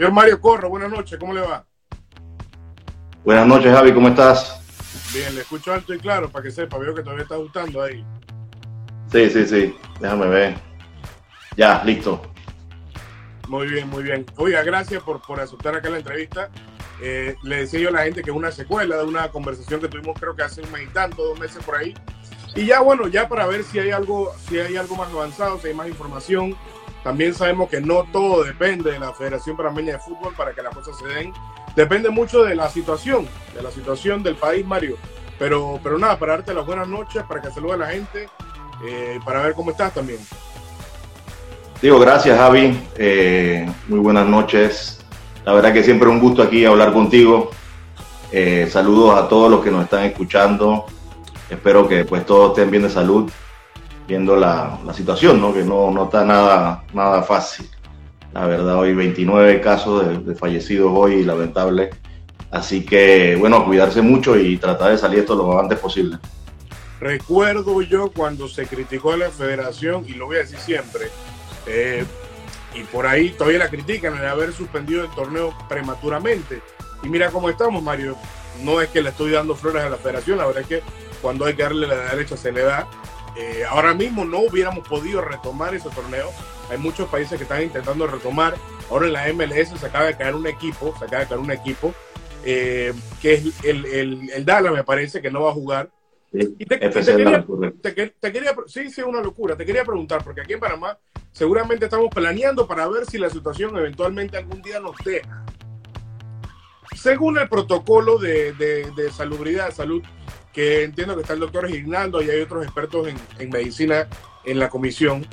Señor Mario Corro, buenas noches, ¿cómo le va? Buenas noches, Javi, ¿cómo estás? Bien, le escucho alto y claro para que sepa, veo que todavía está gustando ahí. Sí, sí, sí, déjame ver. Ya, listo. Muy bien, muy bien. Oiga, gracias por, por aceptar acá la entrevista. Eh, le decía yo a la gente que es una secuela de una conversación que tuvimos creo que hace un mes y tanto, dos meses por ahí. Y ya bueno, ya para ver si hay algo, si hay algo más avanzado, si hay más información, también sabemos que no todo depende de la Federación Panameña de Fútbol para que las cosas se den. Depende mucho de la situación, de la situación del país, Mario. Pero, pero nada, para darte las buenas noches, para que salude a la gente, eh, para ver cómo estás también. Digo, gracias Javi, eh, muy buenas noches. La verdad que siempre un gusto aquí hablar contigo. Eh, saludos a todos los que nos están escuchando. Espero que pues todos estén bien de salud viendo la, situación, ¿no? que no, no está nada, nada fácil. La verdad, hoy 29 casos de, fallecidos hoy, lamentable. Así que, bueno, cuidarse mucho y tratar de salir esto lo antes posible. Recuerdo yo cuando se criticó a la federación, y lo voy a decir siempre, eh, y por ahí todavía la critican de haber suspendido el torneo prematuramente. Y mira cómo estamos, Mario. No es que le estoy dando flores a la federación, la verdad es que cuando hay que darle la derecha se le da. Eh, ahora mismo no hubiéramos podido retomar ese torneo. Hay muchos países que están intentando retomar. Ahora en la MLS se acaba de caer un equipo, se acaba de caer un equipo, eh, que es el, el, el, Dallas, me parece, que no va a jugar. Sí, te, quería, te, quería, sí, sí, una locura. Te quería preguntar, porque aquí en Panamá seguramente estamos planeando para ver si la situación eventualmente algún día nos deja. Según el protocolo de, de, de salubridad, salud, que entiendo que está el doctor Gignando y hay otros expertos en, medicina en la comisión.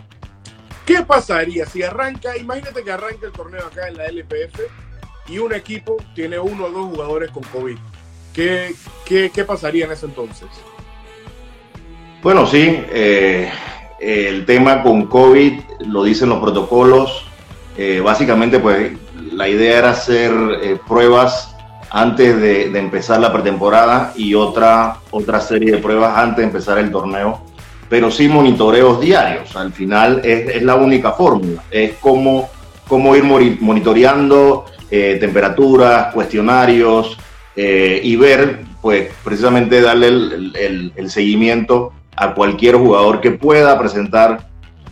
¿Qué pasaría si arranca, imagínate que arranca el torneo acá en la LPF y un equipo tiene uno o dos jugadores con COVID? ¿Qué, qué, pasaría en ese entonces? Bueno, sí, eh, el tema con COVID lo dicen los protocolos. Eh, básicamente, pues la idea era hacer eh, pruebas antes de, empezar la pretemporada y otra, otra serie de pruebas antes de empezar el torneo, pero sí monitoreos diarios. Al final es, la única fórmula, es cómo, cómo ir monitoreando eh, temperaturas, cuestionarios eh, y ver, pues precisamente darle el, seguimiento a cualquier jugador que pueda presentar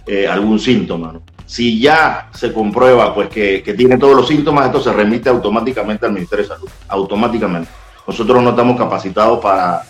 eh, algún síntoma. Si ya se comprueba pues que, tiene todos los síntomas, esto se remite automáticamente al Ministerio de Salud, automáticamente. Nosotros no estamos capacitados para,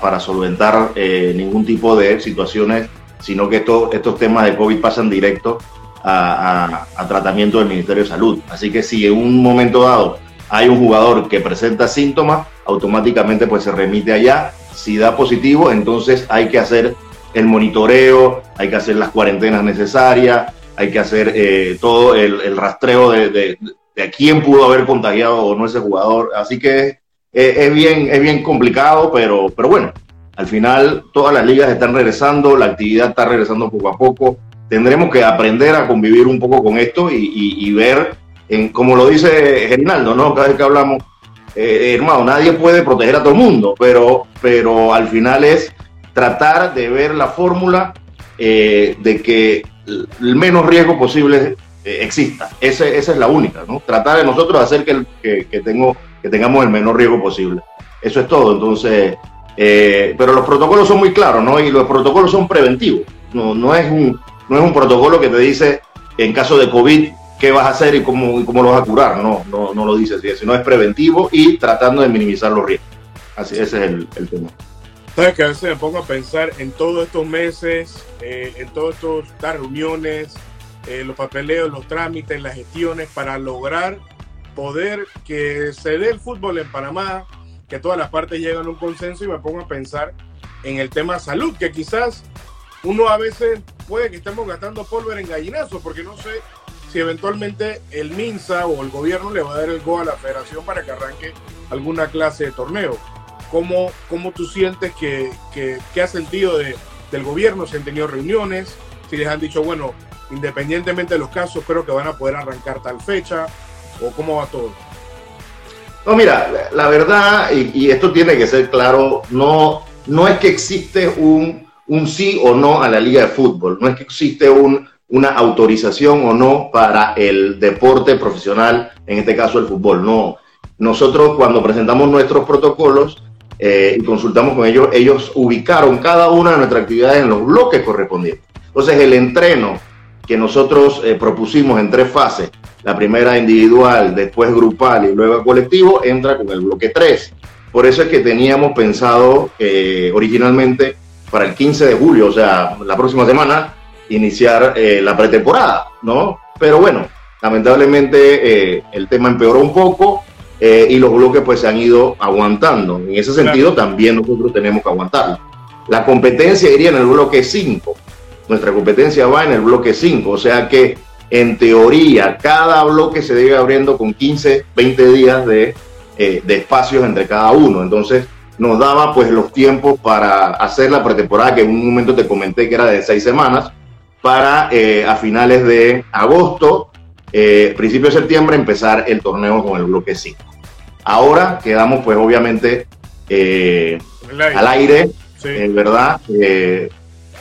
para, solventar eh, ningún tipo de situaciones, sino que estos, estos temas de COVID pasan directo a, tratamiento del Ministerio de Salud. Así que si en un momento dado hay un jugador que presenta síntomas, automáticamente pues se remite allá. Si da positivo, entonces hay que hacer el monitoreo, hay que hacer las cuarentenas necesarias, hay que hacer eh, todo el, rastreo de, de, de, quién pudo haber contagiado o no ese jugador. Así que es, bien, es bien complicado, pero, pero bueno, al final todas las ligas están regresando, la actividad está regresando poco a poco. Tendremos que aprender a convivir un poco con esto y, y, ver, en, como lo dice Gerinaldo, ¿no? Cada vez que hablamos, eh, hermano, nadie puede proteger a todo el mundo, pero, pero al final es tratar de ver la fórmula eh, de que el menos riesgo posible eh, exista. esa es la única, ¿no? Tratar de nosotros hacer que, que, tengo, que tengamos el menor riesgo posible. Eso es todo. Entonces, eh, pero los protocolos son muy claros, ¿no? Y los protocolos son preventivos. No, no, es, un, no es un protocolo que te dice, en caso de COVID, qué vas a hacer y cómo, cómo lo vas a curar. No, no, no lo dice así, sino es preventivo y tratando de minimizar los riesgos. Así, ese es el, el tema. Sabes que a veces me pongo a pensar en todos estos meses, eh, en todas estas reuniones, eh, los papeleos, los trámites, las gestiones para lograr poder que se dé el fútbol en Panamá, que todas las partes lleguen a un consenso y me pongo a pensar en el tema salud, que quizás uno a veces puede que estemos gastando pólvora en gallinazo, porque no sé si eventualmente el MINSA o el gobierno le va a dar el go a la federación para que arranque alguna clase de torneo cómo, cómo tú sientes que, que, has sentido de, del gobierno, si han tenido reuniones, si les han dicho, bueno, independientemente de los casos, creo que van a poder arrancar tal fecha, o cómo va todo. No, mira, la verdad, y, esto tiene que ser claro, no, no es que existe un, un sí o no a la liga de fútbol, no es que existe un una autorización o no para el deporte profesional, en este caso el fútbol. No, nosotros cuando presentamos nuestros protocolos eh, y consultamos con ellos, ellos ubicaron cada una de nuestras actividades en los bloques correspondientes. Entonces el entreno que nosotros eh, propusimos en tres fases, la primera individual, después grupal y luego colectivo, entra con el bloque 3. Por eso es que teníamos pensado eh, originalmente para el 15 de julio, o sea, la próxima semana, iniciar eh, la pretemporada, ¿no? Pero bueno, lamentablemente eh, el tema empeoró un poco y los bloques pues se han ido aguantando. En ese sentido también nosotros tenemos que aguantarlo. La competencia iría en el bloque 5. Nuestra competencia va en el bloque 5, o sea que en teoría cada bloque se debe abriendo con 15, 20 días de eh, de espacios entre cada uno. Entonces nos daba pues los tiempos para hacer la pretemporada, que en un momento te comenté que era de seis semanas, para eh, a finales de agosto, eh, principio de septiembre, empezar el torneo con el bloque 5. Ahora quedamos pues obviamente al aire, ¿verdad?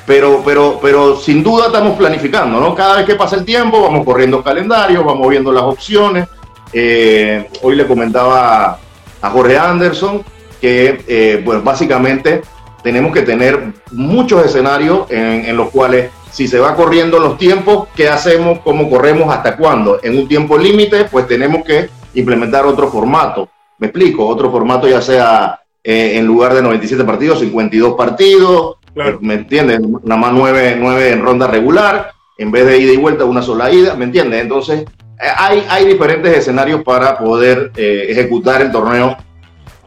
pero, pero, pero sin duda estamos planificando, ¿no? Cada vez que pasa el tiempo vamos corriendo calendario, vamos viendo las opciones, eh, hoy le comentaba a Jorge Anderson que, eh, pues básicamente tenemos que tener muchos escenarios en, los cuales si se va corriendo los tiempos, ¿qué hacemos? ¿Cómo corremos? ¿Hasta cuándo? En un tiempo límite, pues tenemos que implementar otro formato. Me explico, otro formato ya sea eh, en lugar de 97 partidos, 52 partidos, ¿me entiendes? Nada más 9, 9 en ronda regular, en vez de ida y vuelta, una sola ida, ¿me entiendes? Entonces, eh, hay, hay diferentes escenarios para poder eh, ejecutar el torneo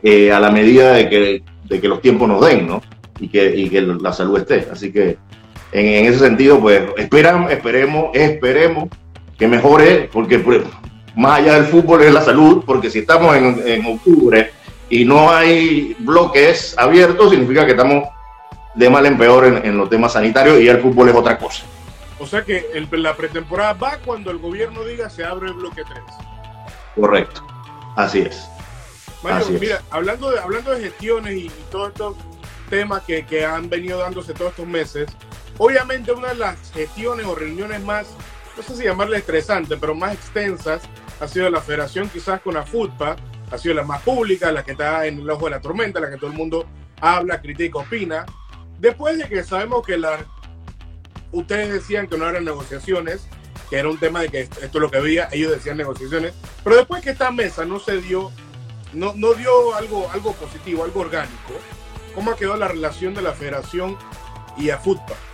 eh, a la medida de que, de que los tiempos nos den, ¿no? Y que, y que la salud esté. Así que en, en ese sentido, pues esperan, esperemos, esperemos que mejore, porque pues, más allá del fútbol es la salud, porque si estamos en, en octubre y no hay bloques abiertos, significa que estamos de mal en peor en, en los temas sanitarios y el fútbol es otra cosa. O sea que la pretemporada va cuando el gobierno diga se abre el bloque 3. Correcto, así es. mira, Hablando, de, hablando de gestiones y, todos estos temas que, que, han venido dándose todos estos meses, obviamente una de las gestiones o reuniones más, no sé si llamarle estresante, pero más extensas, ha sido la federación quizás con la FUTPA, ha sido la más pública, la que está en el ojo de la tormenta, la que todo el mundo habla, critica, opina. Después de que sabemos que la ustedes decían que no eran negociaciones, que era un tema de que esto, es lo que había, ellos decían negociaciones, pero después que esta mesa no se dio, no, no dio algo, algo positivo, algo orgánico, ¿cómo ha quedado la relación de la federación y a FUTPA?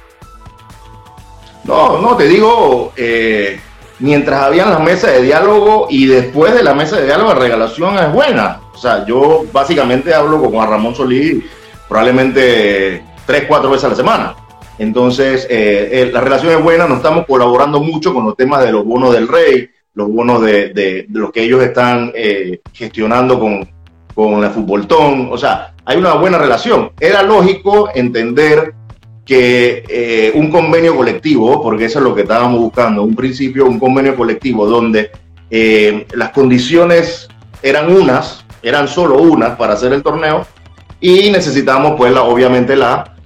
No, no, te digo, eh, mientras había las mesas de diálogo y después de la mesa de diálogo, la relación es buena. O sea, yo básicamente hablo con Ramón Solís probablemente tres, cuatro veces a la semana. Entonces, eh, eh, la relación es buena, nos estamos colaborando mucho con los temas de los bonos del rey, los bonos de, los que ellos están gestionando con, con la. O sea, hay una buena relación. Era lógico entender que un convenio colectivo, porque eso es lo que estábamos buscando, un principio, un convenio colectivo donde las condiciones eran unas, eran solo unas para hacer el torneo y necesitamos pues la, obviamente la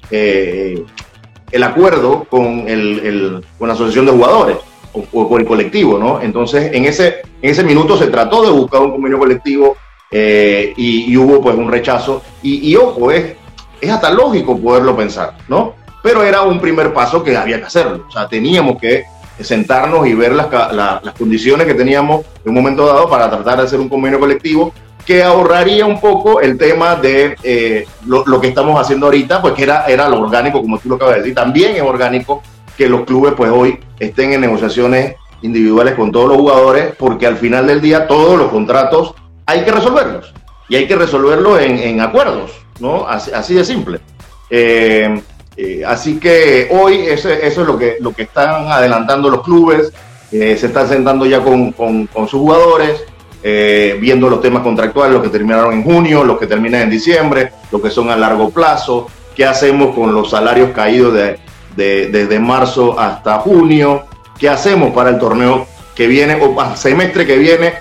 el acuerdo con, el, con la asociación de jugadores o, con el colectivo, ¿no? Entonces, en ese, en ese minuto se trató de buscar un convenio colectivo eh, y, hubo pues un rechazo. Y, ojo, es, es hasta lógico poderlo pensar, ¿no? Pero era un primer paso que había que hacerlo. O sea, teníamos que sentarnos y ver las, las condiciones que teníamos en un momento dado para tratar de hacer un convenio colectivo que ahorraría un poco el tema de eh, lo, que estamos haciendo ahorita, pues que era, era lo orgánico, como tú lo acabas de decir. También es orgánico que los clubes pues hoy estén en negociaciones individuales con todos los jugadores, porque al final del día todos los contratos hay que resolverlos y hay que resolverlos en, acuerdos, ¿no? Así, de simple. Eh, eh, así que hoy eso, es lo que, lo que están adelantando los clubes, se están sentando ya con, con, sus jugadores, eh, viendo los temas contractuales, los que terminaron en junio, los que terminan en diciembre, los que son a largo plazo, qué hacemos con los salarios caídos de, desde marzo hasta junio, qué hacemos para el torneo que viene o el semestre que viene,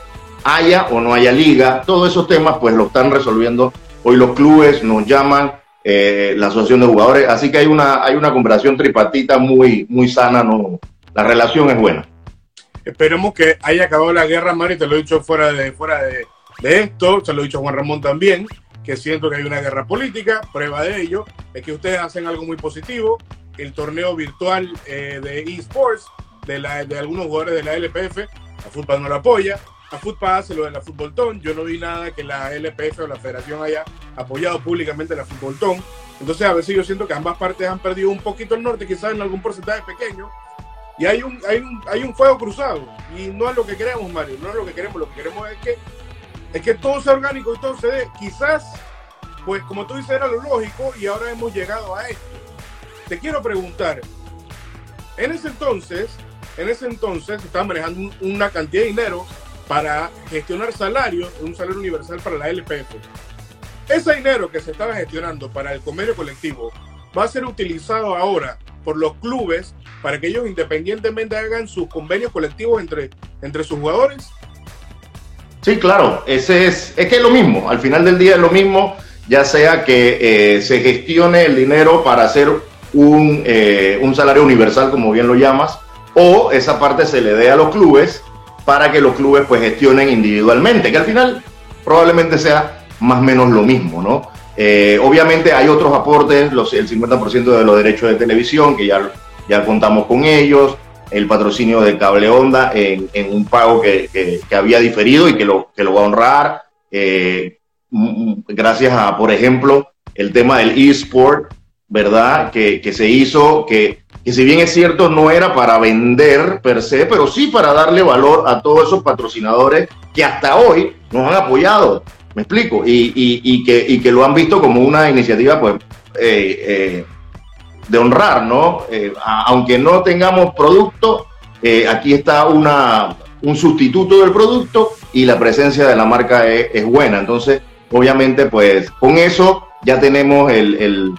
haya o no haya liga, todos esos temas pues lo están resolviendo. Hoy los clubes, nos llaman eh, la asociación de jugadores, así que hay una, hay una conversación tripartita muy, muy sana, no, la relación es buena. Esperemos que haya acabado la guerra, Mario, te lo he dicho fuera de, fuera de, de esto, se lo he dicho a Juan Ramón también, que siento que hay una guerra política. Prueba de ello es que ustedes hacen algo muy positivo. El torneo virtual eh, de eSports de, la, de algunos jugadores de la LPF, a Fútbol no lo apoya. A hace lo de la Fútbol Yo no vi nada que la LPF o la federación haya apoyado públicamente la Fútbol Entonces, a veces yo siento que ambas partes han perdido un poquito el norte, quizás en algún porcentaje pequeño. Y hay un, hay un, hay un fuego cruzado. Y no es lo que queremos, Mario. No es lo que queremos. Lo que queremos es que es que todo sea orgánico y todo se dé. Quizás, pues como tú dices, era lo lógico y ahora hemos llegado a esto. Te quiero preguntar, en ese entonces, en ese entonces estaban manejando una cantidad de dinero para gestionar salarios, un salario universal para la LPF. Ese dinero que se estaba gestionando para el convenio colectivo va a ser utilizado ahora por los clubes para que ellos independientemente hagan sus convenios colectivos entre, entre sus jugadores Sí, claro, ese es, es que es lo mismo, al final del día es lo mismo, ya sea que eh, se gestione el dinero para hacer un, eh, un, salario universal, como bien lo llamas, o esa parte se le dé a los clubes para que los clubes pues gestionen individualmente, que al final probablemente sea más o menos lo mismo, ¿no? Eh, obviamente hay otros aportes, los, el 50% de los derechos de televisión, que ya, ya contamos con ellos, el patrocinio de Cable Onda en, un pago que, había diferido y que lo, que lo va a honrar. Eh, gracias a, por ejemplo, el tema del eSport, ¿verdad? Que, se hizo, que, que si bien es cierto, no era para vender per se, pero sí para darle valor a todos esos patrocinadores que hasta hoy nos han apoyado. ¿Me explico? Y, que, lo han visto como una iniciativa, pues, eh, eh, de honrar, ¿no? Eh, aunque no tengamos producto, eh, aquí está una, un sustituto del producto y la presencia de la marca es, buena. Entonces, obviamente, pues con eso ya tenemos el,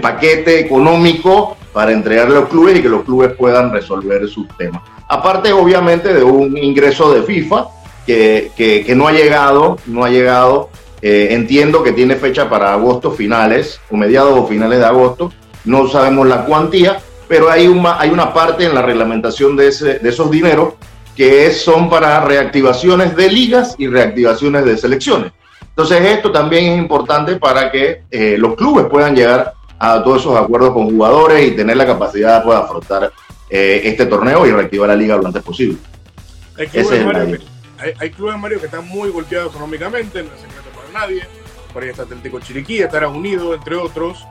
paquete económico para entregarle a los clubes y que los clubes puedan resolver sus temas. Aparte, obviamente, de un ingreso de FIFA que, no ha llegado, no ha llegado. Eh, entiendo que tiene fecha para agosto finales o mediados o finales de agosto no sabemos la cuantía, pero hay una, hay una parte en la reglamentación de, ese, de esos dineros que son para reactivaciones de ligas y reactivaciones de selecciones. Entonces esto también es importante para que eh, los clubes puedan llegar a todos esos acuerdos con jugadores y tener la capacidad de poder afrontar eh, este torneo y reactivar la liga lo antes posible. Hay clubes, Mario, hay, clubes, Mario, que están muy golpeados económicamente, no es secreto para nadie. Por ahí está Atlético Chiriquí, estará unido, entre otros.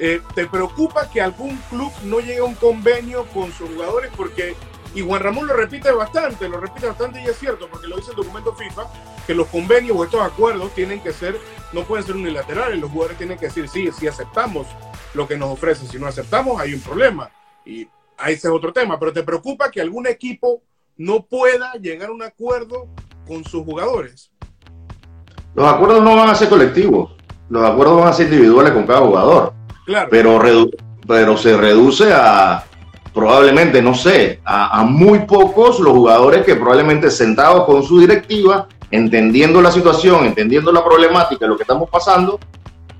Eh, ¿Te preocupa que algún club no llegue a un convenio con sus jugadores? Porque, y Juan Ramón lo repite bastante, lo repite bastante y es cierto, porque lo dice el documento FIFA, que los convenios o estos acuerdos tienen que ser, no pueden ser unilaterales, los jugadores tienen que decir, sí, sí aceptamos lo que nos ofrecen, si no aceptamos hay un problema. Y ese es otro tema, pero ¿te preocupa que algún equipo no pueda llegar a un acuerdo con sus jugadores? Los acuerdos no van a ser colectivos, los acuerdos van a ser individuales con cada jugador. Pero, pero se reduce a probablemente, no sé, a, muy pocos los jugadores que probablemente sentados con su directiva, entendiendo la situación, entendiendo la problemática, lo que estamos pasando,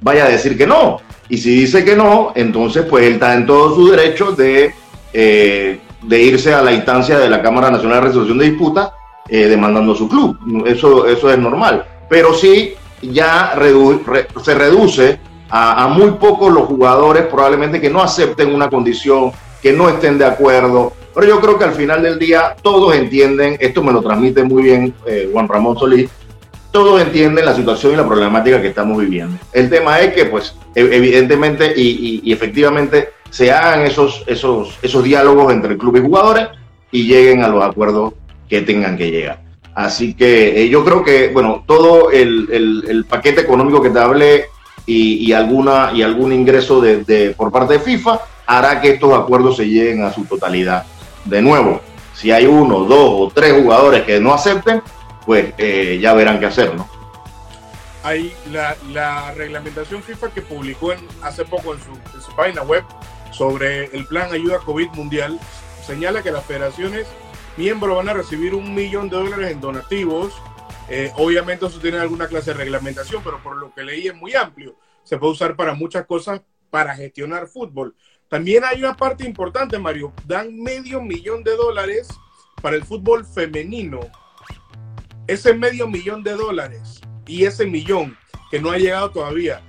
vaya a decir que no. Y si dice que no, entonces pues él está en todo su derecho de, eh, de irse a la instancia de la Cámara Nacional de Resolución de Disputa eh, demandando a su club. Eso, eso es normal. Pero sí ya se reduce a, muy pocos los jugadores probablemente que no acepten una condición, que no estén de acuerdo. Pero yo creo que al final del día todos entienden, esto me lo transmite muy bien eh, Juan Ramón Solís, todos entienden la situación y la problemática que estamos viviendo. El tema es que, pues, e, evidentemente y, efectivamente se hagan esos, esos, esos diálogos entre el club y jugadores y lleguen a los acuerdos que tengan que llegar. Así que eh, yo creo que, bueno, todo el, el, paquete económico que te hablé y, alguna, y algún ingreso de, por parte de FIFA hará que estos acuerdos se lleguen a su totalidad. De nuevo, si hay uno, dos o tres jugadores que no acepten, pues eh, ya verán qué hacer, ¿no? Hay la, reglamentación FIFA que publicó hace poco en su, en su página web sobre el plan ayuda COVID mundial señala que las federaciones miembros van a recibir un millón de dólares en donativos eh, obviamente eso tiene alguna clase de reglamentación, pero por lo que leí es muy amplio. Se puede usar para muchas cosas para gestionar fútbol. También hay una parte importante, Mario. Dan medio millón de dólares para el fútbol femenino. Ese medio millón de dólares y ese millón que no ha llegado todavía,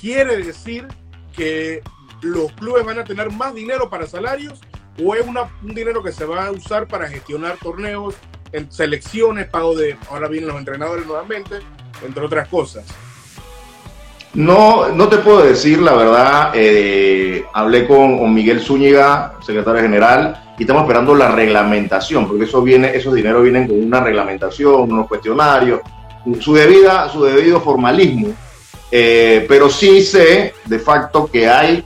quiere decir que los clubes van a tener más dinero para salarios o es una, un dinero que se va a usar para gestionar torneos, en selecciones, pago de, ahora vienen los entrenadores nuevamente, entre otras cosas. No, no te puedo decir la verdad. Eh, hablé con, Miguel Zúñiga, secretario general, y estamos esperando la reglamentación, porque eso viene, esos dineros vienen con una reglamentación, unos cuestionarios, su debida, su debido formalismo. Eh, pero sí sé de facto que hay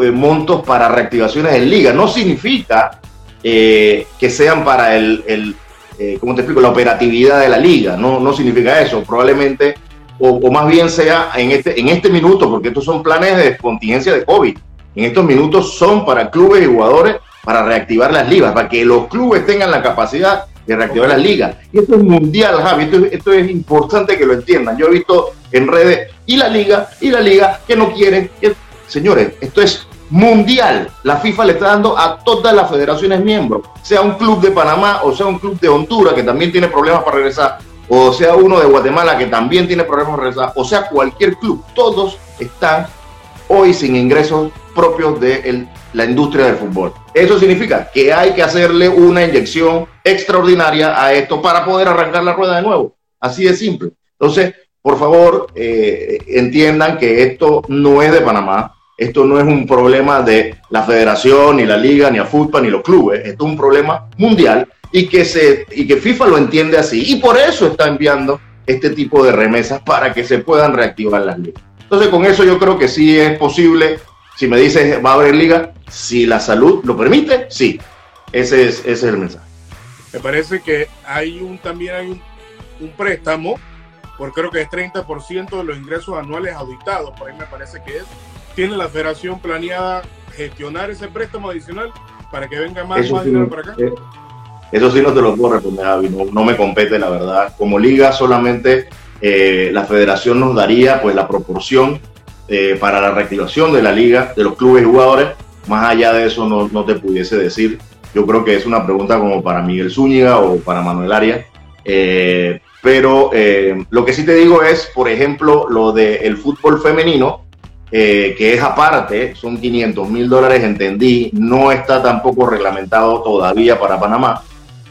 eh, montos para reactivaciones en liga. No significa que sean para el, el ¿cómo te explico? La operatividad de la liga. No, no significa eso. Probablemente o, más bien sea en este, en este minuto, porque estos son planes de contingencia de COVID. En estos minutos son para clubes y jugadores para reactivar las ligas, para que los clubes tengan la capacidad de reactivar las ligas. Y esto es mundial, Javi, esto, es importante que lo entiendan. Yo he visto en redes y la liga, y la liga, que no quieren. Señores, esto es mundial. La FIFA le está dando a todas las federaciones miembros, sea un club de Panamá o sea un club de Honduras que también tiene problemas para regresar o sea uno de Guatemala que también tiene problemas de regresar, o sea cualquier club, todos están hoy sin ingresos propios de la industria del fútbol. Eso significa que hay que hacerle una inyección extraordinaria a esto para poder arrancar la rueda de nuevo. Así de simple. Entonces, por favor, eh, entiendan que esto no es de Panamá, esto no es un problema de la federación, ni la liga, ni a fútbol, ni los clubes, esto es un problema mundial y que, se, y que FIFA lo entiende así. Y por eso está enviando este tipo de remesas para que se puedan reactivar las ligas. Entonces, con eso yo creo que sí es posible. Si me dices, va a haber liga, si la salud lo permite, sí. Ese es, ese es el mensaje. Me parece que hay un también hay un, un préstamo, por creo que es 30% de los ingresos anuales auditados, por ahí me parece que es. ¿Tiene la federación planeada gestionar ese préstamo adicional para que venga más, dinero para acá? Eh, eso sí no te lo puedo responder, Javi, no, me compete la verdad. Como liga solamente eh, la federación nos daría pues la proporción eh, para la reactivación de la liga, de los clubes y jugadores. Más allá de eso no, no, te pudiese decir. Yo creo que es una pregunta como para Miguel Zúñiga o para Manuel Arias. Eh, pero lo que sí te digo es, por ejemplo, lo del fútbol femenino, que es aparte, son 500 mil dólares, entendí, no está tampoco reglamentado todavía para Panamá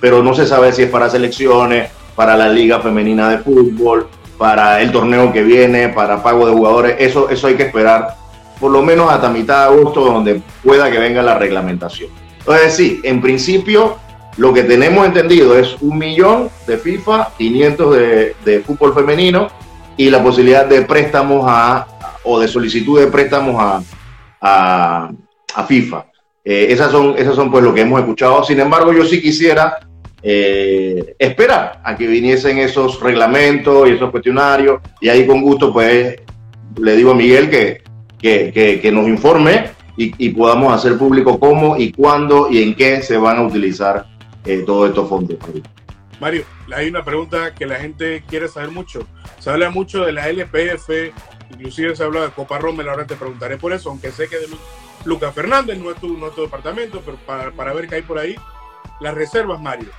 pero no se sabe si es para selecciones, para la Liga Femenina de Fútbol, para el torneo que viene, para pago de jugadores. Eso, eso hay que esperar por lo menos hasta mitad de agosto, donde pueda que venga la reglamentación. Entonces, sí, en principio, lo que tenemos entendido es un millón de FIFA, 500 de, de fútbol femenino y la posibilidad de préstamos a, o de solicitud de préstamos a, a, FIFA. Eh, esas son, esas son pues lo que hemos escuchado. Sin embargo, yo sí quisiera eh, esperar a que viniesen esos reglamentos y esos cuestionarios y ahí con gusto pues le digo a Miguel que, que, nos informe y, podamos hacer público cómo y cuándo y en qué se van a utilizar eh, todos estos fondos. Mario, hay una pregunta que la gente quiere saber mucho. Se habla mucho de la LPF, inclusive se habla de Copa Rommel, ahora te preguntaré por eso, aunque sé que de Lucas Fernández no es tu, no departamento, pero para, para ver qué hay por ahí. Las reservas, Mario.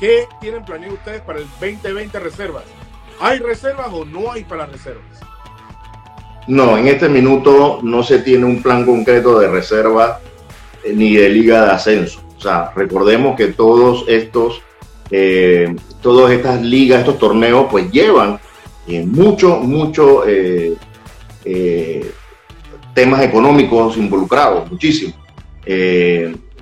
¿Qué tienen planeado ustedes para el 2020 reservas? ¿Hay reservas o no hay para reservas? No, en este minuto no se tiene un plan concreto de reserva eh, ni de liga de ascenso. O sea, recordemos que todos estos, eh, todas estas ligas, estos torneos, pues llevan eh, mucho, mucho temas económicos involucrados, muchísimo.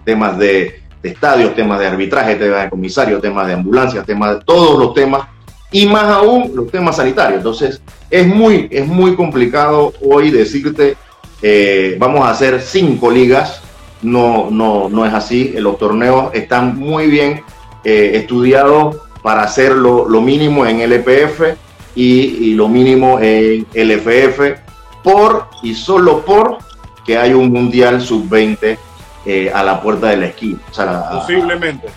temas de de estadios, temas de arbitraje, temas de comisario, temas de ambulancias, temas de todos los temas y más aún los temas sanitarios. Entonces, es muy, es muy complicado hoy decirte, eh, vamos a hacer cinco ligas. No, no, no es así. Los torneos están muy bien eh, estudiados para hacer lo, mínimo en LPF y, y, lo mínimo en LFF por y solo por que hay un Mundial Sub-20 eh, a la puerta de la esquina. Posiblemente.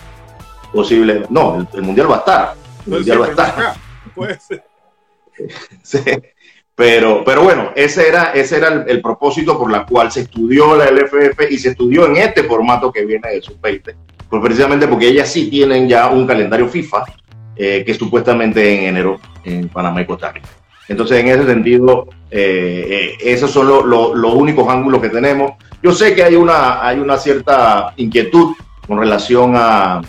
Posible. No, el, mundial va a estar. El mundial va a estar. Puede ser. sí. Pero, pero bueno, ese era, ese era el, propósito por la cual se estudió la LFF y se estudió en este formato que viene de su 20 pues precisamente porque ellas sí tienen ya un calendario FIFA eh, que supuestamente en enero en Panamá y Costa Rica. Entonces, en ese sentido, eh, eh, esos son los únicos ángulos que tenemos. Yo sé que hay una, hay una cierta inquietud con relación a,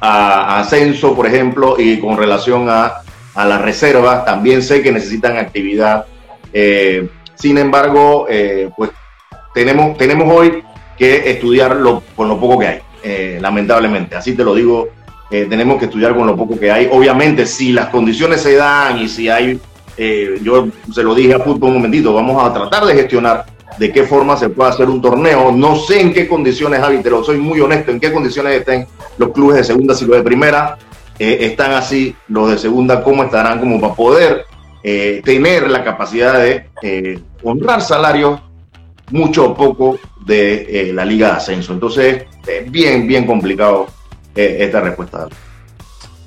ascenso, por ejemplo, y con relación a, las reservas. También sé que necesitan actividad. sin embargo, pues tenemos, tenemos hoy que estudiarlo con lo poco que hay. Eh, lamentablemente. Así te lo digo, eh, tenemos que estudiar con lo poco que hay. Obviamente, si las condiciones se dan y si hay, eh, yo se lo dije a Fútbol un momentito, vamos a tratar de gestionar de qué forma se puede hacer un torneo. No sé en qué condiciones, Javi, pero soy muy honesto, en qué condiciones estén los clubes de segunda, si los de primera están así, los de segunda, cómo estarán como para poder tener la capacidad de honrar salarios mucho o poco de la liga de ascenso. Entonces, bien, bien complicado eh, esta respuesta.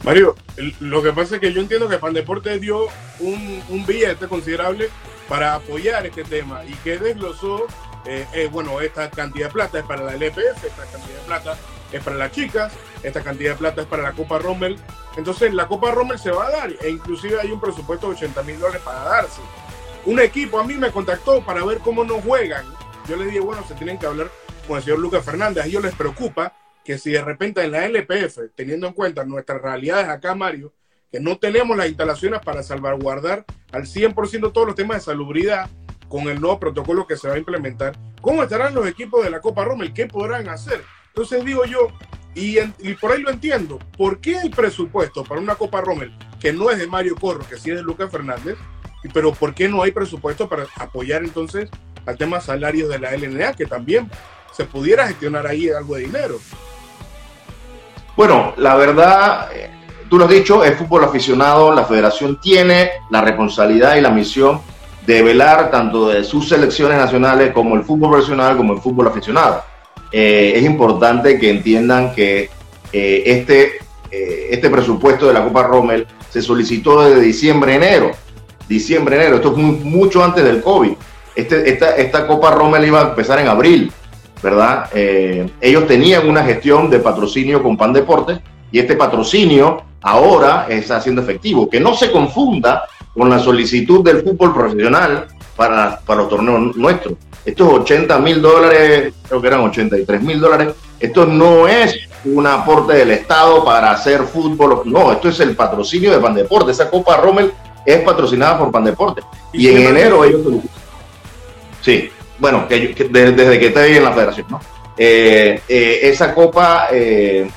Mario, lo que pasa es que yo entiendo que Pandeporte dio un, un billete considerable para apoyar este tema y que desglosó, eh, eh, bueno, esta cantidad de plata es para la LPF, esta cantidad de plata es para las chicas, esta cantidad de plata es para la Copa Rommel. Entonces la Copa Rommel se va a dar e inclusive hay un presupuesto de 80 mil dólares para darse. Un equipo a mí me contactó para ver cómo nos juegan. Yo le dije, bueno, se tienen que hablar con el señor Lucas Fernández. A ellos les preocupa que si de repente en la LPF, teniendo en cuenta nuestras realidades acá, Mario, que no tenemos las instalaciones para salvaguardar al 100% todos los temas de salubridad con el nuevo protocolo que se va a implementar, ¿cómo estarán los equipos de la Copa Rommel? ¿Qué podrán hacer? Entonces digo yo, y, y, por ahí lo entiendo, ¿por qué hay presupuesto para una Copa Rommel que no es de Mario Corro, que sí es de Lucas Fernández? Pero ¿por qué no hay presupuesto para apoyar entonces al tema salarios de la LNA, que también se pudiera gestionar ahí algo de dinero. Bueno, la verdad, eh, tú lo has dicho, es fútbol aficionado, la federación tiene la responsabilidad y la misión de velar tanto de sus selecciones nacionales como el fútbol profesional como el fútbol aficionado. Eh, es importante que entiendan que eh, este, este presupuesto de la Copa Rommel se solicitó desde diciembre, enero. Diciembre, enero, esto es mucho antes del COVID. Este, esta, esta Copa Rommel iba a empezar en abril. ¿Verdad? Eh, ellos tenían una gestión de patrocinio con Pan Deporte y este patrocinio ahora está siendo efectivo. Que no se confunda con la solicitud del fútbol profesional para, para los torneos nuestros. Estos 80 mil dólares, creo que eran 83 mil dólares, esto no es un aporte del Estado para hacer fútbol, no, esto es el patrocinio de Pan Deporte. Esa Copa Rommel es patrocinada por Pan Deporte. Y, en enero ellos... Sí, bueno, que, desde que estoy en la federación, ¿no? Eh, eh, esa copa eh,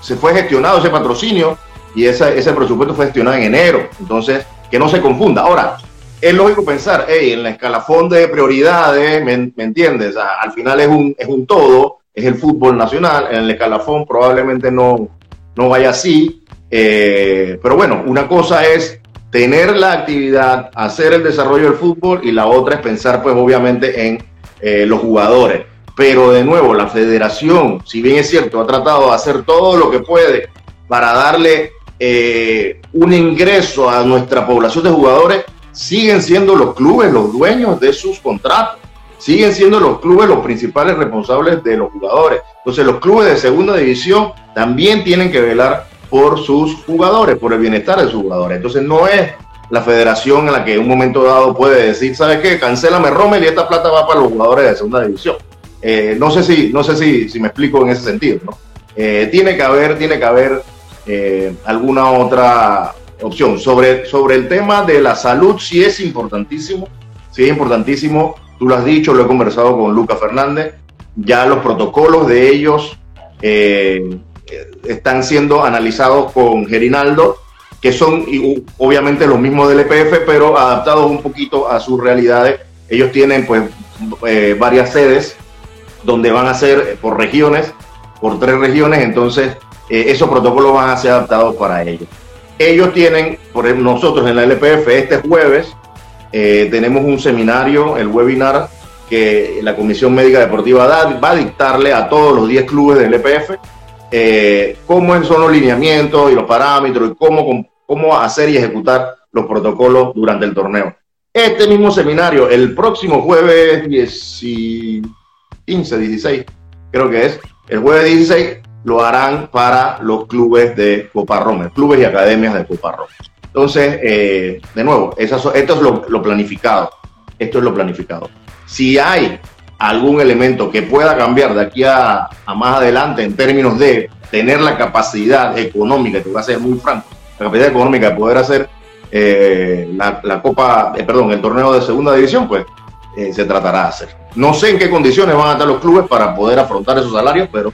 se fue gestionado, ese patrocinio, y ese presupuesto fue gestionado en enero. Entonces, que no se confunda. Ahora, es lógico pensar, hey, en la escalafón de prioridades, ¿me, entiendes? al final es un, es un todo, es el fútbol nacional, en el escalafón probablemente no, no vaya así, pero bueno, una cosa es tener la actividad, hacer el desarrollo del fútbol y la otra es pensar pues obviamente en eh, los jugadores. Pero de nuevo, la federación, si bien es cierto, ha tratado de hacer todo lo que puede para darle eh, un ingreso a nuestra población de jugadores, siguen siendo los clubes los dueños de sus contratos. Siguen siendo los clubes los principales responsables de los jugadores. Entonces los clubes de segunda división también tienen que velar por sus jugadores, por el bienestar de sus jugadores. Entonces no es la federación en la que en un momento dado puede decir, ¿sabes qué? Cancélame Rommel y esta plata va para los jugadores de segunda división. Eh, no sé si, no sé si, si, me explico en ese sentido, ¿no? Eh, tiene que haber, tiene que haber eh, alguna otra opción. Sobre, sobre el tema de la salud, sí es importantísimo, sí es importantísimo, tú lo has dicho, lo he conversado con Lucas Fernández, ya los protocolos de ellos están siendo analizados con Gerinaldo, que son obviamente los mismos del EPF, pero adaptados un poquito a sus realidades. Ellos tienen pues eh, varias sedes donde van a ser eh, por regiones, por tres regiones, entonces eh, esos protocolos van a ser adaptados para ellos. Ellos tienen, por nosotros en la LPF este jueves tenemos un seminario, el webinar que la Comisión Médica Deportiva va a dictarle a todos los 10 clubes del EPF eh, cómo son los lineamientos y los parámetros y cómo, cómo hacer y ejecutar los protocolos durante el torneo. Este mismo seminario, el próximo jueves 10 15, 16, creo que es, el jueves 16 lo harán para los clubes de Copa Roma, clubes y academias de Copa Roma. Entonces, eh, de nuevo, esto es lo, planificado. Esto es lo planificado. Si hay algún elemento que pueda cambiar de aquí a, más adelante en términos de tener la capacidad económica, te voy a ser muy franco, la capacidad económica de poder hacer eh, la, Copa, eh, perdón, el torneo de segunda división, pues se tratará de hacer. No sé en qué condiciones van a estar los clubes para poder afrontar esos salarios, pero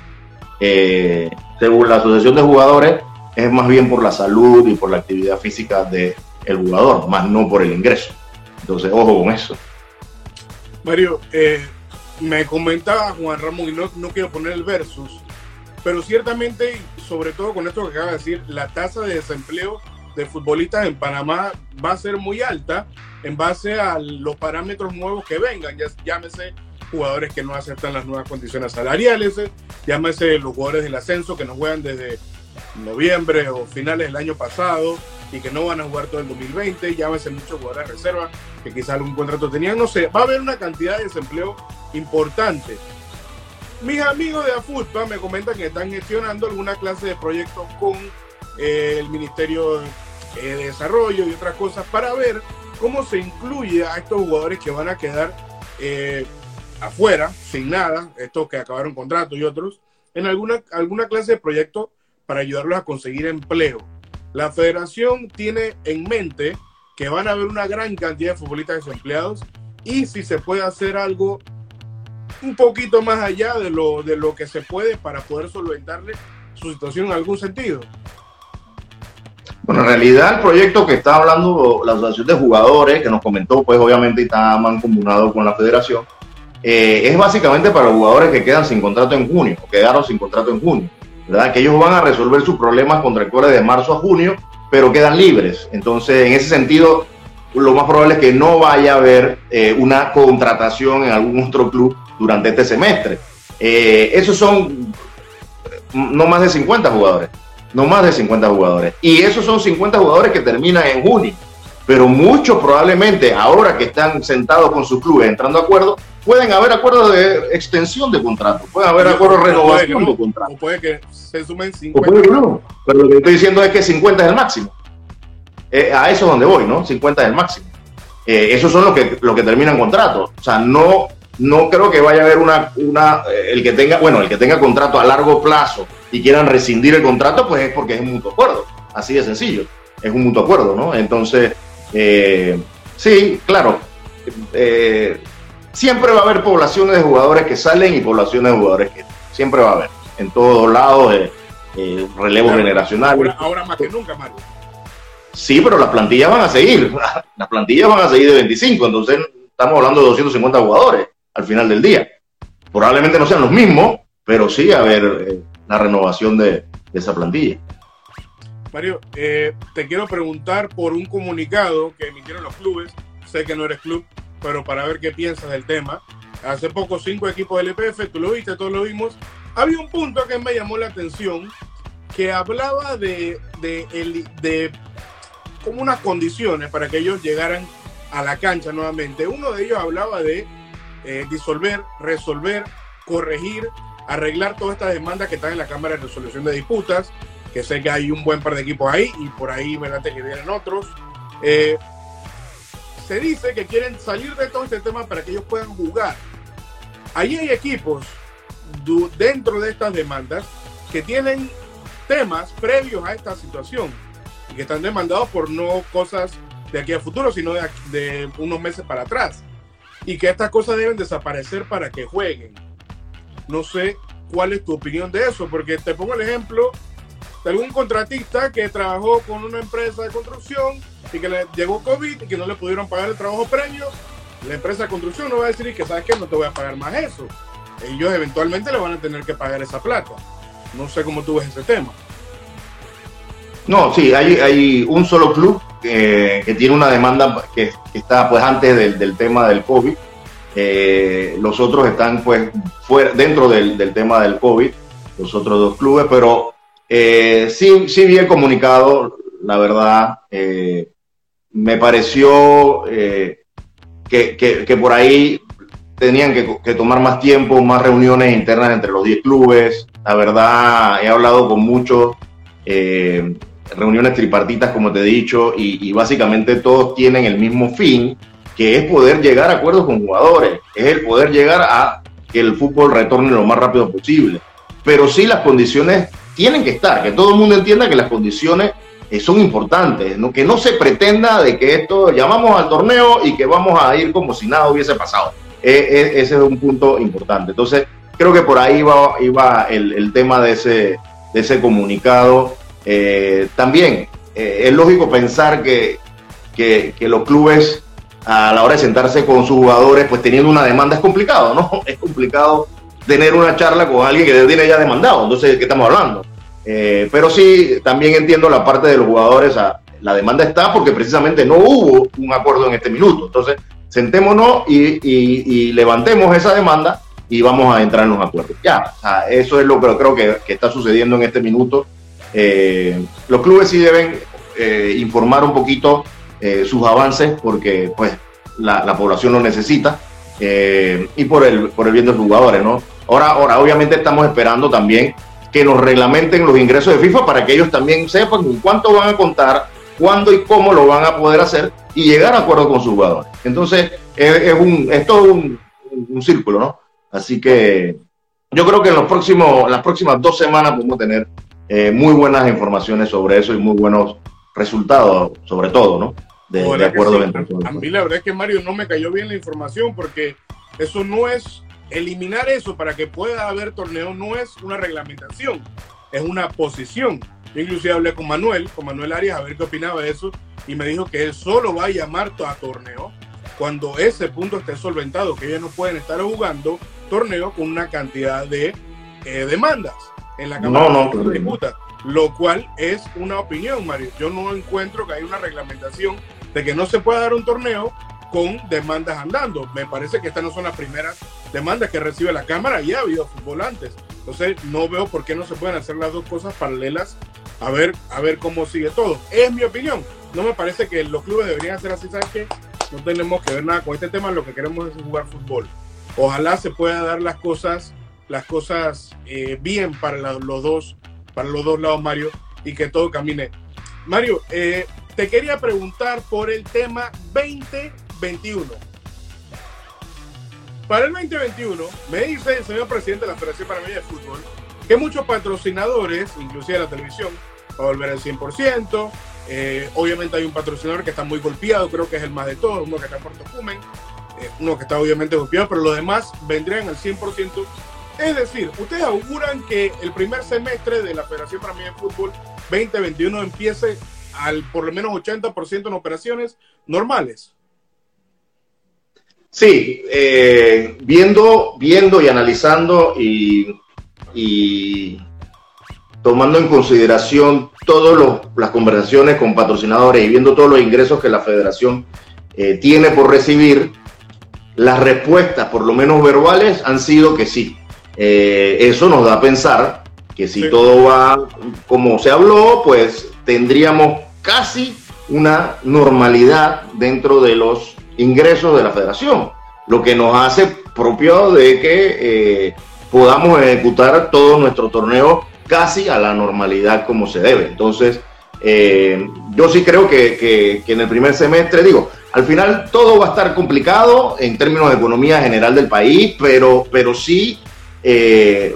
según la Asociación de Jugadores, es más bien por la salud y por la actividad física del el jugador, más no por el ingreso. Entonces, ojo con eso. Mario, eh, me comentaba Juan Ramón, y no, no quiero poner el versus, pero ciertamente, sobre todo con esto que acaba de decir, la tasa de desempleo de futbolistas en Panamá va a ser muy alta en base a los parámetros nuevos que vengan, ya, llámese jugadores que no aceptan las nuevas condiciones salariales, llámese los jugadores del ascenso que no juegan desde noviembre o finales del año pasado y que no van a jugar todo el 2020, llámese muchos jugadores de reserva que quizás algún contrato tenían, no sé, va a haber una cantidad de desempleo importante. Mis amigos de AFUTPA me comentan que están gestionando alguna clase de proyectos con eh, el Ministerio de Desarrollo y otras cosas para ver cómo se incluye a estos jugadores que van a quedar eh, afuera, sin nada, estos que acabaron contrato y otros, en alguna, alguna clase de proyecto para ayudarlos a conseguir empleo. La federación tiene en mente que van a haber una gran cantidad de futbolistas desempleados y si se puede hacer algo un poquito más allá de lo, de lo que se puede para poder solventarle su situación en algún sentido. Bueno, en realidad el proyecto que está hablando la Asociación de Jugadores, que nos comentó, pues obviamente está mancomunado con la federación, eh, es básicamente para los jugadores que quedan sin contrato en junio, o quedaron sin contrato en junio. ¿Verdad? Que ellos van a resolver sus problemas contractuales de marzo a junio, pero quedan libres. Entonces, en ese sentido, lo más probable es que no vaya a haber eh, una contratación en algún otro club durante este semestre. Eh, esos son no más de 50 jugadores, no más de 50 jugadores. Y esos son 50 jugadores que terminan en junio. Pero muchos probablemente, ahora que están sentados con sus clubes entrando a acuerdo, pueden haber acuerdos de extensión de contrato, pueden haber acuerdos de renovación de contrato. O puede que se sumen 50. pero lo que estoy diciendo es que 50 es el máximo. Eh, a eso es donde voy, ¿no? 50 es el máximo. Eh, esos son los que, los que terminan contrato. O sea, no, no creo que vaya a haber una, una, eh, el que tenga, bueno, el que tenga contrato a largo plazo y quieran rescindir el contrato, pues es porque es un mutuo acuerdo. Así de sencillo. Es un mutuo acuerdo, ¿no? Entonces, sí, claro. Eh, siempre va a haber poblaciones de jugadores que salen y poblaciones de jugadores que siempre va a haber en todos lados eh, eh relevo generacional. Ahora, más que nunca, Mario. Sí, pero las plantillas van a seguir. Las plantillas van a seguir de 25, entonces estamos hablando de 250 jugadores al final del día. Probablemente no sean los mismos, pero sí a ver eh, la renovación de, esa plantilla. Mario, eh, te quiero preguntar por un comunicado que emitieron los clubes. Sé que no eres club, pero para ver qué piensas del tema. Hace poco cinco equipos del EPF, tú lo viste, todos lo vimos. Había un punto que me llamó la atención que hablaba de, de, de como unas condiciones para que ellos llegaran a la cancha nuevamente. Uno de ellos hablaba de eh, disolver, resolver, corregir, arreglar todas estas demandas que están en la Cámara de Resolución de Disputas, que sé que hay un buen par de equipos ahí y por ahí me late que vienen otros. Eh, se dice que quieren salir de todo este tema para que ellos puedan jugar. Ahí hay equipos dentro de estas demandas que tienen temas previos a esta situación y que están demandados por no cosas de aquí a futuro, sino de, de unos meses para atrás. Y que estas cosas deben desaparecer para que jueguen. No sé cuál es tu opinión de eso, porque te pongo el ejemplo de algún contratista que trabajó con una empresa de construcción y que le llegó COVID y que no le pudieron pagar el trabajo premio, la empresa de construcción no va a decir que sabes que no te voy a pagar más eso. Ellos eventualmente le van a tener que pagar esa plata. No sé cómo tú ves ese tema. No, sí, hay, hay un solo club que, tiene una demanda que, está pues antes del, tema del COVID. Eh, los otros están pues fuera, dentro del, tema del COVID, los otros dos clubes, pero eh, sí, sí bien comunicado, la verdad. Eh, me pareció eh, que, que, por ahí tenían que, tomar más tiempo, más reuniones internas entre los 10 clubes. La verdad, he hablado con muchos, eh, reuniones tripartitas, como te he dicho, y, y, básicamente todos tienen el mismo fin, que es poder llegar a acuerdos con jugadores, es el poder llegar a que el fútbol retorne lo más rápido posible. Pero sí las condiciones tienen que estar, que todo el mundo entienda que las condiciones son importantes, ¿no? que no se pretenda de que esto llamamos al torneo y que vamos a ir como si nada hubiese pasado. Eh, eh, ese es un punto importante. Entonces, creo que por ahí iba, iba el, tema de ese, de ese comunicado. también es lógico pensar que, que, que, los clubes a la hora de sentarse con sus jugadores, pues teniendo una demanda es complicado, ¿no? Es complicado tener una charla con alguien que tiene ya demandado. Entonces, ¿de qué estamos hablando? Eh, pero sí, también entiendo la parte de los jugadores. la demanda está porque precisamente no hubo un acuerdo en este minuto. Entonces, sentémonos y, levantemos esa demanda y vamos a entrar en los acuerdos. Ya, eso es lo que creo que, está sucediendo en este minuto. Eh, los clubes sí deben eh, informar un poquito sus avances porque pues la, población lo necesita y por el, por el bien de los jugadores, ¿no? Ahora, ahora, obviamente estamos esperando también que nos reglamenten los ingresos de FIFA para que ellos también sepan cuánto van a contar, cuándo y cómo lo van a poder hacer y llegar a acuerdo con sus jugadores. Entonces, es, un, es todo un, círculo, ¿no? Así que yo creo que en los próximos, las próximas dos semanas podemos tener eh, muy buenas informaciones sobre eso y muy buenos resultados, sobre todo, ¿no? De, acuerdo. a mí la verdad es que Mario no me cayó bien la información porque eso no es eliminar eso para que pueda haber torneo no es una reglamentación, es una posición. Yo inclusive hablé con Manuel, con Manuel Arias, a ver qué opinaba de eso, y me dijo que él solo va a llamar a torneo cuando ese punto esté solventado, que ellos no pueden estar jugando torneo con una cantidad de eh, demandas en la Cámara no, no, de Disputa, lo cual es una opinión, Mario. Yo no encuentro que hay una reglamentación de que no se pueda dar un torneo con demandas andando. Me parece que estas no son las primeras demandas que recibe la Cámara, y ha habido fútbol antes. Entonces no veo por qué no se pueden hacer las dos cosas paralelas a ver, a ver cómo sigue todo. Es mi opinión. No me parece que los clubes deberían hacer así, ¿sabes qué? No tenemos que ver nada con este tema, lo que queremos es jugar fútbol. Ojalá se pueda dar las cosas, las cosas eh, bien para los dos, para los dos lados, Mario, y que todo camine. Mario, eh, te quería preguntar por el tema 20 21. Para el 2021, me dice el señor presidente de la Federación Panameña de Fútbol que muchos patrocinadores, inclusive la televisión, va a volver al 100%. Eh, obviamente hay un patrocinador que está muy golpeado, creo que es el más de todos, uno que está en Puerto Cumen, eh, uno que está obviamente golpeado, pero los demás vendrían al 100%. Es decir, ustedes auguran que el primer semestre de la Federación Panameña de Fútbol 2021 empiece al por lo menos 80% en operaciones normales. Sí, eh, viendo, viendo y analizando y, tomando en consideración todas las conversaciones con patrocinadores y viendo todos los ingresos que la federación eh, tiene por recibir, las respuestas, por lo menos verbales, han sido que sí. Eh, eso nos da a pensar que si todo va como se habló, pues tendríamos casi una normalidad dentro de los ingresos de la federación, lo que nos hace propio de que eh, podamos ejecutar todo nuestro torneo casi a la normalidad como se debe. Entonces, eh, yo sí creo que, en el primer semestre, digo, al final todo va a estar complicado en términos de economía general del país, pero, pero sí eh,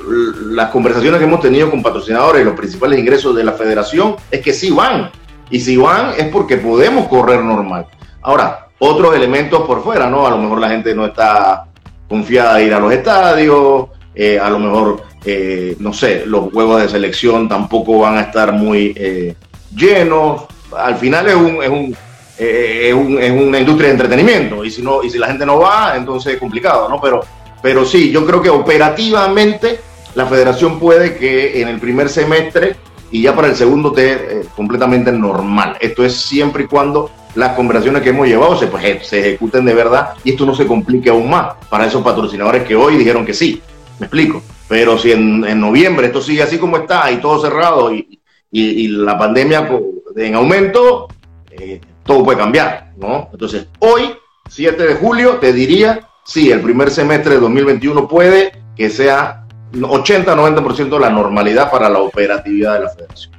las conversaciones que hemos tenido con patrocinadores y los principales ingresos de la federación es que sí van. Y si van es porque podemos correr normal. Ahora, otros elementos por fuera, ¿no? A lo mejor la gente no está confiada de ir a los estadios, eh, a lo mejor, eh, no sé, los juegos de selección tampoco van a estar muy eh, llenos. Al final es un, es un, es, un, es, una industria de entretenimiento y si no y si la gente no va, entonces es complicado, ¿no? Pero, pero sí, yo creo que operativamente la federación puede que en el primer semestre y ya para el segundo esté completamente normal. Esto es siempre y cuando las conversaciones que hemos llevado se, pues, se ejecuten de verdad y esto no se complique aún más para esos patrocinadores que hoy dijeron que sí. Me explico. Pero si en, noviembre esto sigue así como está y todo cerrado y, y, la pandemia en aumento, eh, todo puede cambiar, ¿no? Entonces, hoy 7 de julio, te diría, sí, el primer semestre de 2021 puede que sea 80-90% la normalidad para la operatividad de la federación.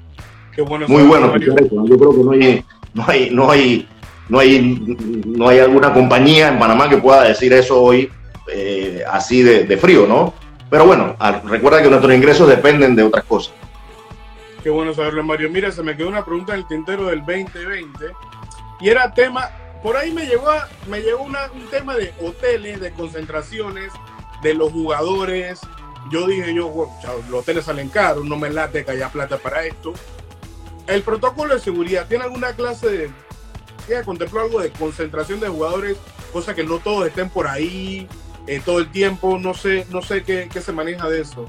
Muy bueno, yo creo que no hay, no hay, no hay, no hay, no hay alguna compañía en Panamá que pueda decir eso hoy eh, así de, frío, ¿no? Pero bueno, recuerda que nuestros ingresos dependen de otras cosas. Qué bueno saberlo, Mario. Mira, se me quedó una pregunta en el tintero del 2020 y era tema, por ahí me llegó, me llegó un tema de hoteles, de concentraciones, de los jugadores. Yo dije, yo, bueno, los hoteles salen caros, no me late que haya plata para esto. El protocolo de seguridad, ¿tiene alguna clase de, ¿tiene contempló algo de concentración de jugadores, cosa que no todos estén por ahí eh, todo el tiempo? No sé, no sé qué, se maneja de eso.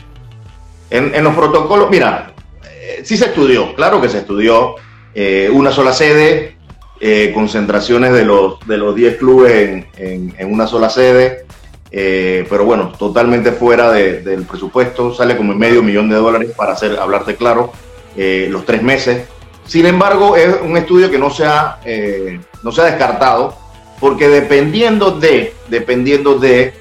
En, en los protocolos, mira, eh, sí se estudió, claro que se estudió. Eh, una sola sede, eh, concentraciones de los, de los 10 clubes en, en, una sola sede, pero bueno, totalmente fuera del presupuesto, sale como medio millón de dólares para hacer, hablarte claro, los tres meses. Sin embargo, es un estudio que no se ha, no se ha descartado, porque dependiendo de, dependiendo de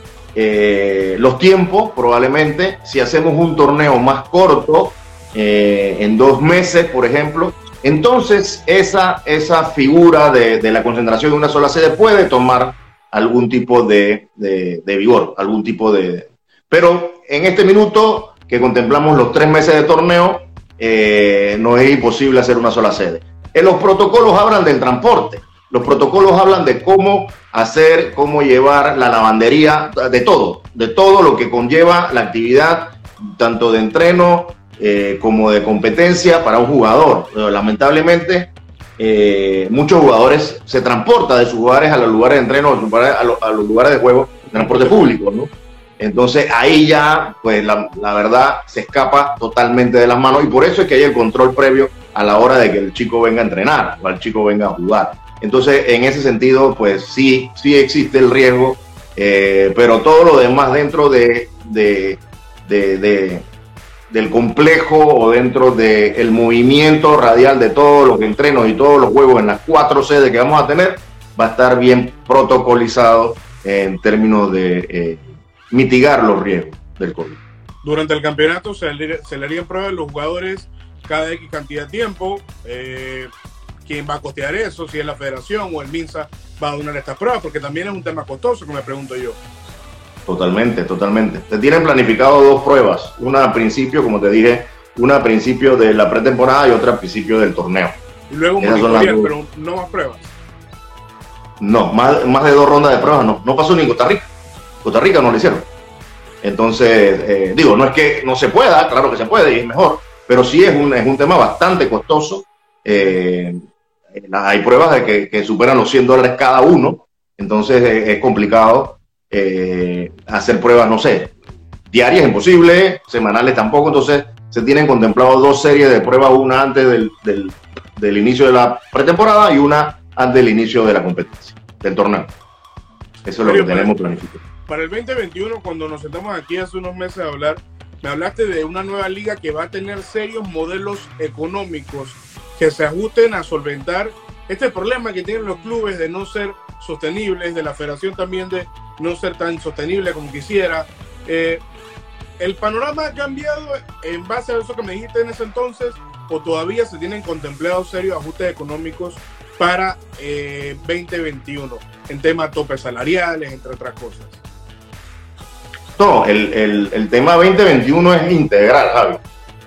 los tiempos, probablemente, si hacemos un torneo más corto, eh, en dos meses, por ejemplo, entonces esa, esa figura de, la concentración de una sola sede puede tomar algún tipo de, vigor, algún tipo de... Pero en este minuto que contemplamos los tres meses de torneo, eh, no es imposible hacer una sola sede. En los protocolos hablan del transporte, los protocolos hablan de cómo hacer, cómo llevar la lavandería, de todo, de todo lo que conlleva la actividad, tanto de entreno, eh, como de competencia para un jugador. Lamentablemente, eh, muchos jugadores se transportan de sus lugares a los lugares de entreno, a los, lugares de juego, transporte público, ¿no? Entonces ahí ya, pues la, verdad se escapa totalmente de las manos y por eso es que hay el control previo a la hora de que el chico venga a entrenar o el chico venga a jugar. Entonces, en ese sentido, pues sí, sí existe el riesgo, eh, pero todo lo demás dentro de, de, de, del complejo o dentro del movimiento radial de todos los entrenos y todos los juegos en las cuatro sedes que vamos a tener, va a estar bien protocolizado en términos de eh, mitigar los riesgos del COVID. Durante el campeonato se le, se le harían pruebas a los jugadores cada X cantidad de tiempo. Eh, ¿Quién va a costear eso? Si es la federación o el MINSA va a donar estas pruebas, porque también es un tema costoso, que me pregunto yo. Totalmente, totalmente. Te tienen planificado dos pruebas, una a principio, como te dije, una a principio de la pretemporada y otra a principio del torneo. Y luego un pero no más pruebas. No, más, más de dos rondas de pruebas no. No pasó ni en Costa Rica. Costa Rica no lo hicieron. Entonces, eh, digo, no es que no se pueda, claro que se puede y es mejor, pero sí es un, es un tema bastante costoso. Eh, hay pruebas de que, que, superan los 100 dólares cada uno, entonces es complicado eh, hacer pruebas, no sé, diarias imposible, semanales tampoco, entonces se tienen contemplado dos series de pruebas, una antes del, del, inicio de la pretemporada y una antes del inicio de la competencia, del torneo. Eso es lo que tenemos planificado. Para el 2021, cuando nos sentamos aquí hace unos meses a hablar, me hablaste de una nueva liga que va a tener serios modelos económicos que se ajusten a solventar este problema que tienen los clubes de no ser sostenibles, de la federación también de no ser tan sostenible como quisiera. Eh, ¿El panorama ha cambiado en base a eso que me dijiste en ese entonces o todavía se tienen contemplados serios ajustes económicos para 2021 eh, en temas topes salariales, entre otras cosas? No, el, el, el tema 2021 es integral, Javi.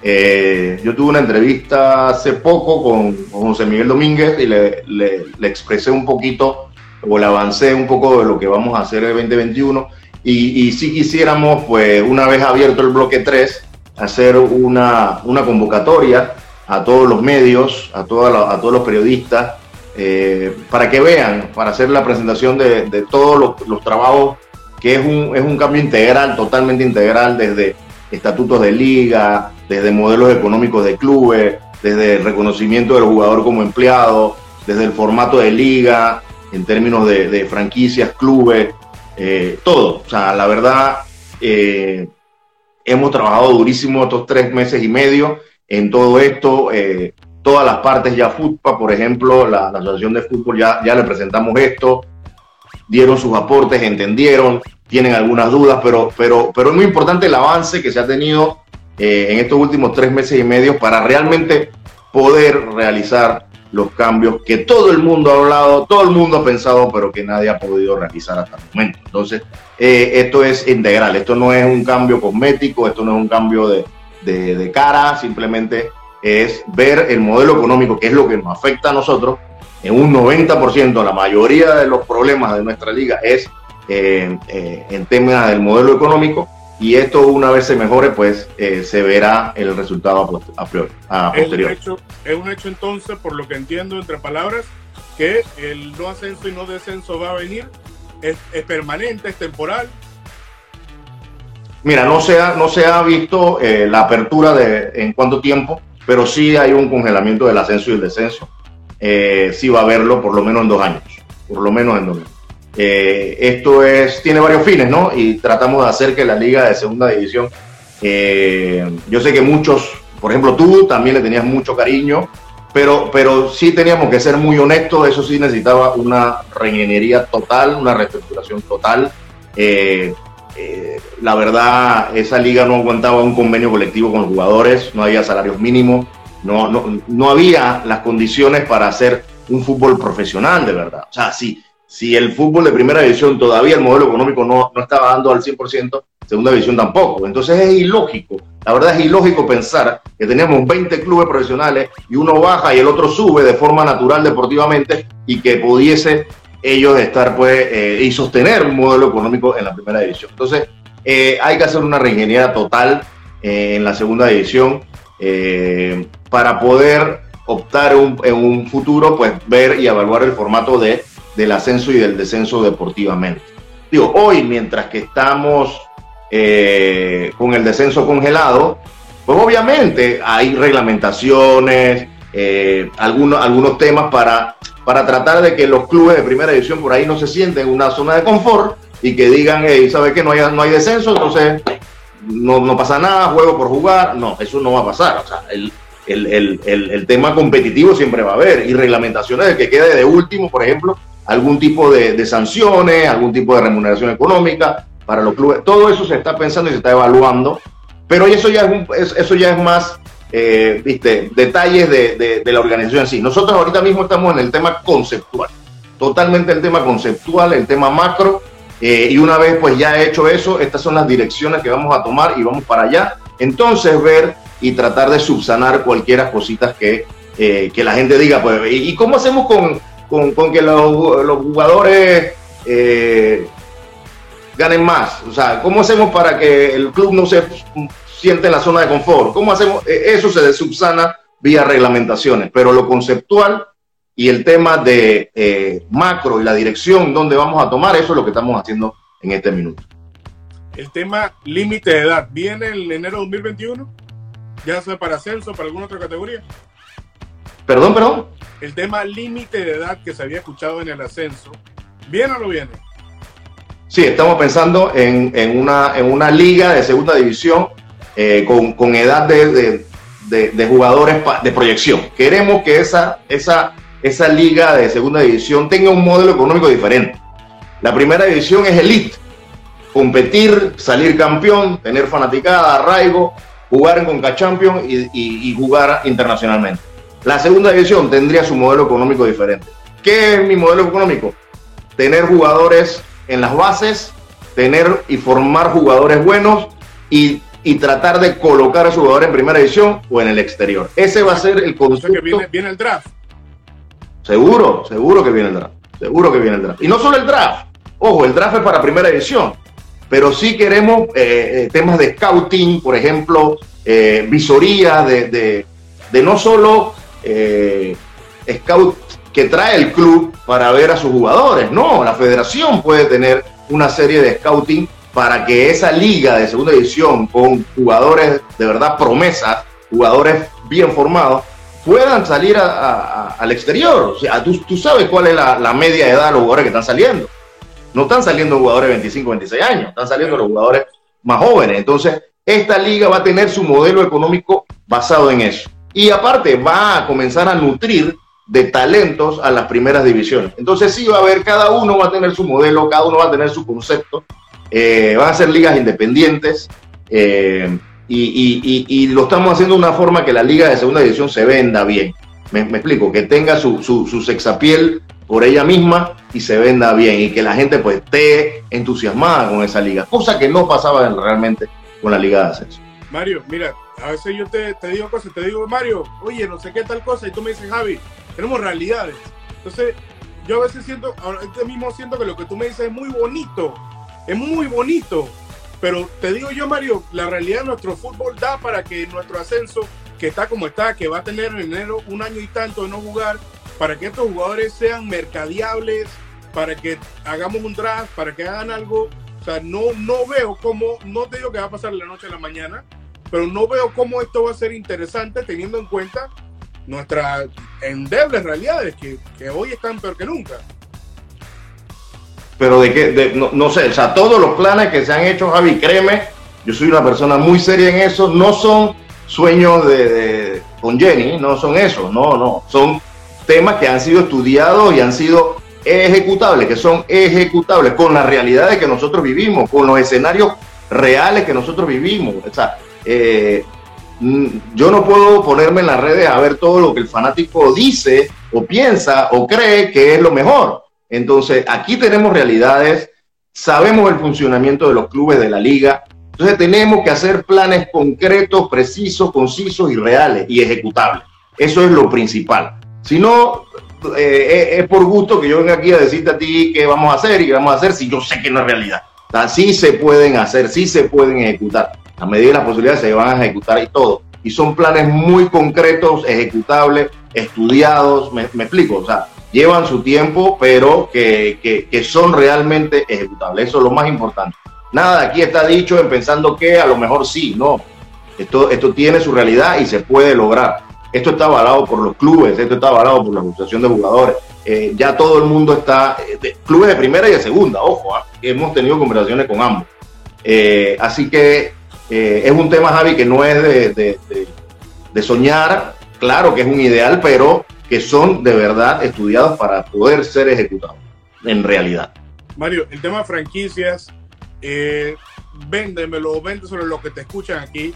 Eh, yo tuve una entrevista hace poco con, José Miguel Domínguez y le, le, le, expresé un poquito o le avancé un poco de lo que vamos a hacer el 2021 y, y si quisiéramos, pues una vez abierto el bloque 3, hacer una, una convocatoria a todos los medios, a, toda a todos los periodistas, eh, para que vean, para hacer la presentación de, de todos los, trabajos, que es un, es un cambio integral, totalmente integral, desde estatutos de liga, desde modelos económicos de clubes, desde el reconocimiento del jugador como empleado, desde el formato de liga, en términos de, franquicias, clubes, eh, todo. O sea, la verdad, eh, hemos trabajado durísimo estos tres meses y medio en todo esto. Eh, todas las partes ya FUTPA, por ejemplo, la, Asociación de Fútbol, ya, ya le presentamos esto. Dieron sus aportes, entendieron, tienen algunas dudas, pero, pero, pero es muy importante el avance que se ha tenido eh, en estos últimos tres meses y medio para realmente poder realizar los cambios que todo el mundo ha hablado, todo el mundo ha pensado, pero que nadie ha podido realizar hasta el momento. Entonces, eh, esto es integral, esto no es un cambio cosmético, esto no es un cambio de, de, de cara, simplemente es ver el modelo económico, que es lo que nos afecta a nosotros, en un 90%, la mayoría de los problemas de nuestra liga es eh, eh, en temas del modelo económico y esto una vez se mejore, pues eh, se verá el resultado a, priori, a posterior. Es un, hecho, es un hecho entonces, por lo que entiendo entre palabras, que el no ascenso y no descenso va a venir, es, es permanente, es temporal. Mira, no se ha, no se ha visto la apertura de en cuánto tiempo, pero sí hay un congelamiento del ascenso y el descenso eh, sí va a haberlo por lo menos en dos años, por lo menos en dos años. Eh, esto es, tiene varios fines, ¿no? Y tratamos de hacer que la liga de segunda división, eh, yo sé que muchos, por ejemplo tú también le tenías mucho cariño, pero, pero sí teníamos que ser muy honestos, eso sí necesitaba una reingeniería total, una reestructuración total. Eh, la verdad, esa liga no aguantaba un convenio colectivo con los jugadores, no había salarios mínimos, no, no, no había las condiciones para hacer un fútbol profesional de verdad. O sea, si, si el fútbol de primera división todavía el modelo económico no, no estaba dando al 100%, segunda división tampoco. Entonces es ilógico, la verdad es ilógico pensar que teníamos 20 clubes profesionales y uno baja y el otro sube de forma natural deportivamente y que pudiese ellos estar pues eh, y sostener un modelo económico en la primera división. Entonces eh, hay que hacer una reingeniería total eh, en la segunda división eh, para poder optar en un futuro, pues ver y evaluar el formato de, del ascenso y del descenso deportivamente. Digo, hoy, mientras que estamos eh, con el descenso congelado, pues obviamente hay reglamentaciones, eh, algunos, algunos temas para, para tratar de que los clubes de primera división por ahí no se sienten en una zona de confort y que digan, hey, ¿sabe qué? No hay, no hay descenso, entonces no, no, pasa nada, juego por jugar. No, eso no va a pasar. O sea, el, el, el, el, tema competitivo siempre va a haber y reglamentaciones de que quede de último, por ejemplo, algún tipo de, de, sanciones, algún tipo de remuneración económica para los clubes. Todo eso se está pensando y se está evaluando, pero eso ya es, un, eso ya es más, eh, viste, detalles de, de, de la organización en sí. Nosotros ahorita mismo estamos en el tema conceptual, totalmente el tema conceptual, el tema macro eh, y una vez pues ya hecho eso, estas son las direcciones que vamos a tomar y vamos para allá. Entonces ver y tratar de subsanar cualquiera cositas que, eh, que la gente diga, pues, ¿y, cómo hacemos con, con, que los, los jugadores eh, ganen más? O sea, ¿cómo hacemos para que el club no se siente en la zona de confort? ¿Cómo hacemos? Eh, eso se subsana vía reglamentaciones, pero lo conceptual y el tema de eh, macro y la dirección donde vamos a tomar, eso es lo que estamos haciendo en este minuto. El tema límite de edad, ¿viene el enero 2021? ¿Ya sea para ascenso, para alguna otra categoría? Perdón, perdón. El tema límite de edad que se había escuchado en el ascenso, ¿viene o no viene? Sí, estamos pensando en, en una, en una liga de segunda división eh, con, con, edad de, de, de, de jugadores de proyección. Queremos que esa, esa esa liga de segunda división tenga un modelo económico diferente. La primera división es elite, competir, salir campeón, tener fanaticada, arraigo, jugar en Conca Champions y, y, y, jugar internacionalmente. La segunda división tendría su modelo económico diferente. ¿Qué es mi modelo económico? Tener jugadores en las bases, tener y formar jugadores buenos y, y tratar de colocar a esos jugadores en primera división o en el exterior. Ese va a ser el concepto. O sea que viene, viene el draft. Seguro, seguro que viene el draft. Seguro que viene el draft. Y no solo el draft. Ojo, el draft es para primera edición. Pero sí queremos eh, temas de scouting, por ejemplo, eh, visoría de, de, no solo eh, scout que trae el club para ver a sus jugadores. No, la federación puede tener una serie de scouting para que esa liga de segunda división con jugadores de verdad promesas, jugadores bien formados, puedan salir al exterior. O sea, tú, tú sabes cuál es la, media edad de los jugadores que están saliendo. No están saliendo jugadores de 25, 26 años, están saliendo los jugadores más jóvenes. Entonces, esta liga va a tener su modelo económico basado en eso. Y aparte, va a comenzar a nutrir de talentos a las primeras divisiones. Entonces sí va a haber, cada uno va a tener su modelo, cada uno va a tener su concepto, eh, van a ser ligas independientes eh, y, lo estamos haciendo de una forma que la liga de segunda división se venda bien. Me, explico, que tenga su, su, su sexapiel por ella misma y se venda bien y que la gente pues esté entusiasmada con esa liga, cosa que no pasaba realmente con la liga de ascenso. Mario, mira, a veces yo te, te digo cosas, te digo, Mario, oye, no sé qué tal cosa, y tú me dices, Javi, tenemos realidades. Entonces, yo a veces siento, ahora este mismo siento que lo que tú me dices es muy bonito, es muy bonito, pero te digo yo, Mario, la realidad de nuestro fútbol da para que nuestro ascenso, que está como está, que va a tener en enero un año y tanto de no jugar, para que estos jugadores sean mercadiables, para que hagamos un draft, para que hagan algo. O sea, no, no veo cómo, no te digo que va a pasar la noche a la mañana, pero no veo cómo esto va a ser interesante teniendo en cuenta nuestras endebles realidades que, que hoy están peor que nunca. Pero de qué, no, no, sé, o sea, todos los planes que se han hecho, Javi, créeme, yo soy una persona muy seria en eso, no son sueños de, de con Jenny, no son eso, no, no, son temas que han sido estudiados y han sido ejecutables, que son ejecutables con las realidades que nosotros vivimos, con los escenarios reales que nosotros vivimos. O sea, eh, yo no puedo ponerme en las redes a ver todo lo que el fanático dice o piensa o cree que es lo mejor. Entonces, aquí tenemos realidades, sabemos el funcionamiento de los clubes de la liga, entonces tenemos que hacer planes concretos, precisos, concisos y reales y ejecutables. Eso es lo principal. Si no, eh, es por gusto que yo venga aquí a decirte a ti qué vamos a hacer y qué vamos a hacer si yo sé que no es realidad. O sí se pueden hacer, sí se pueden ejecutar. A medida de las posibilidades se van a ejecutar y todo. Y son planes muy concretos, ejecutables, estudiados, me, explico. O sea, llevan su tiempo, pero que, que, que, son realmente ejecutables. Eso es lo más importante. Nada, aquí está dicho en pensando que a lo mejor sí, no. Esto, esto tiene su realidad y se puede lograr. Esto está avalado por los clubes, esto está avalado por la Asociación de Jugadores. Eh, ya todo el mundo está, eh, clubes de primera y de segunda, ojo, ¿ah? hemos tenido conversaciones con ambos. Eh, así que es un tema, Javi, que no es de, soñar, claro que es un ideal, pero que son de verdad estudiados para poder ser ejecutados en realidad. Mario, el tema de franquicias, eh, véndemelo, sobre lo que te escuchan aquí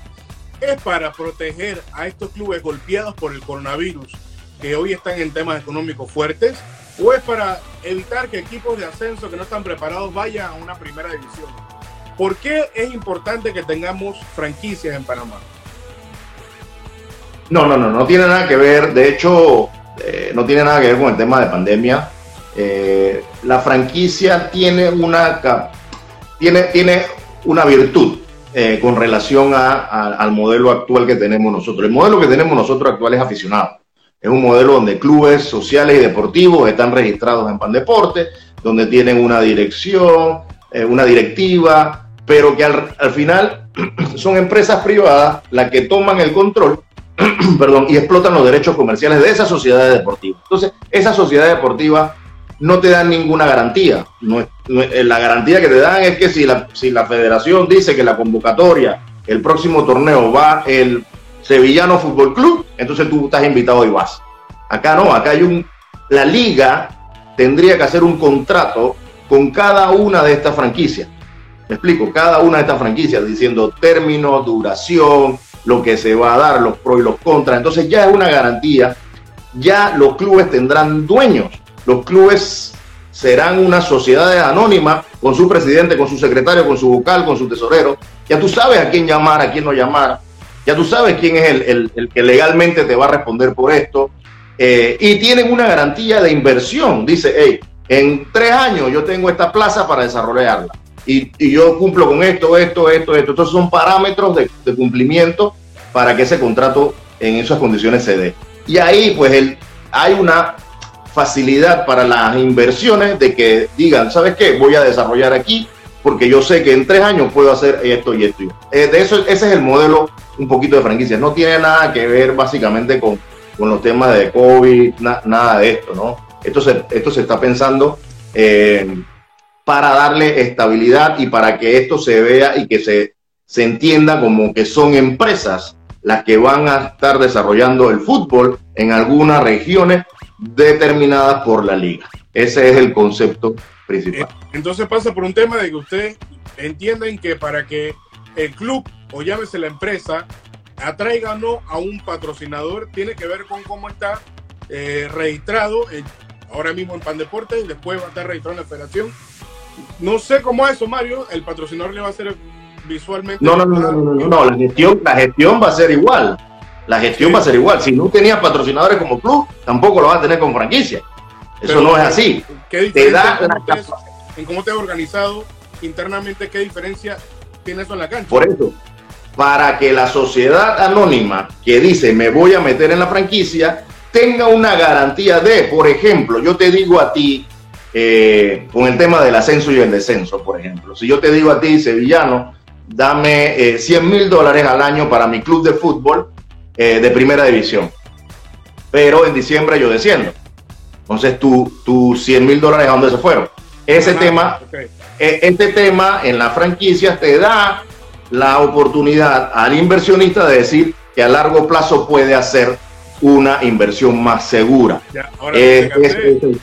es para proteger a estos clubes golpeados por el coronavirus, que hoy están en temas económicos fuertes, o es para evitar que equipos de ascenso que no están preparados vayan a una primera división. ¿Por qué es importante que tengamos franquicias en Panamá? No, no, no, no tiene nada que ver, de hecho, eh, no tiene nada que ver con el tema de pandemia. Eh, la franquicia tiene una, tiene, tiene una virtud eh, con relación al modelo actual que tenemos nosotros. El modelo que tenemos nosotros actual es aficionado. Es un modelo donde clubes sociales y deportivos están registrados en Pandeporte, donde tienen una dirección, eh, una directiva, pero que al, al final son empresas privadas las que toman el control perdón, y explotan los derechos comerciales de esas sociedades deportivas. Entonces, esa sociedad deportiva no te dan ninguna garantía. La garantía que te dan es que si la, si la federación dice que la convocatoria, el próximo torneo va el Sevillano Fútbol Club, entonces tú estás invitado y vas. Acá no, acá hay un... La liga tendría que hacer un contrato con cada una de estas franquicias. Me explico, cada una de estas franquicias diciendo término, duración, lo que se va a dar, los pros y los contras. Entonces ya es una garantía. Ya los clubes tendrán dueños los clubes serán una sociedad anónima con su presidente, con su secretario, con su vocal, con su tesorero. Ya tú sabes a quién llamar, a quién no llamar. Ya tú sabes quién es el, que legalmente te va a responder por esto. Eh, y tienen una garantía de inversión. Dice, hey, en tres años yo tengo esta plaza para desarrollarla. Y, yo cumplo con esto, esto, esto, esto. Estos son parámetros de, de, cumplimiento para que ese contrato en esas condiciones se dé. Y ahí, pues, el, hay una facilidad para las inversiones de que digan, ¿sabes qué? Voy a desarrollar aquí porque yo sé que en tres años puedo hacer esto y esto. Eh, de eso, ese es el modelo un poquito de franquicias. No tiene nada que ver básicamente con, con los temas de COVID, nada de esto, ¿no? Esto se, esto se está pensando eh, para darle estabilidad y para que esto se vea y que se, se entienda como que son empresas las que van a estar desarrollando el fútbol en algunas regiones determinadas por la liga. Ese es el concepto principal. Eh, entonces pasa por un tema de que ustedes entienden que para que el club o llámese la empresa atraiga o no a un patrocinador tiene que ver con cómo está eh, registrado ahora mismo en Pan Deportes y después va a estar registrado en la federación. No sé cómo es eso, Mario. El patrocinador le va a hacer visualmente. No, no, no, no, no, no, la gestión, la gestión va a ser igual. La gestión va a ser igual. Si no tenías patrocinadores como club, tampoco lo vas a tener con franquicia. Eso no es así. ¿qué te da en cómo te has organizado internamente, ¿qué diferencia tiene eso en la cancha? Por eso, para que la sociedad anónima que dice me voy a meter en la franquicia tenga una garantía de, por ejemplo, yo te digo a ti, eh, con el tema del ascenso y el descenso, por ejemplo, si yo te digo a ti, sevillano, dame 100 eh, mil dólares al año para mi club de fútbol eh, de primera división, pero en diciembre yo desciendo. Entonces, tus tu 100 mil dólares, ¿a dónde se fueron? Ese tema, este tema en las franquicias te da la oportunidad al inversionista de decir que a largo plazo puede hacer una inversión más segura. ese,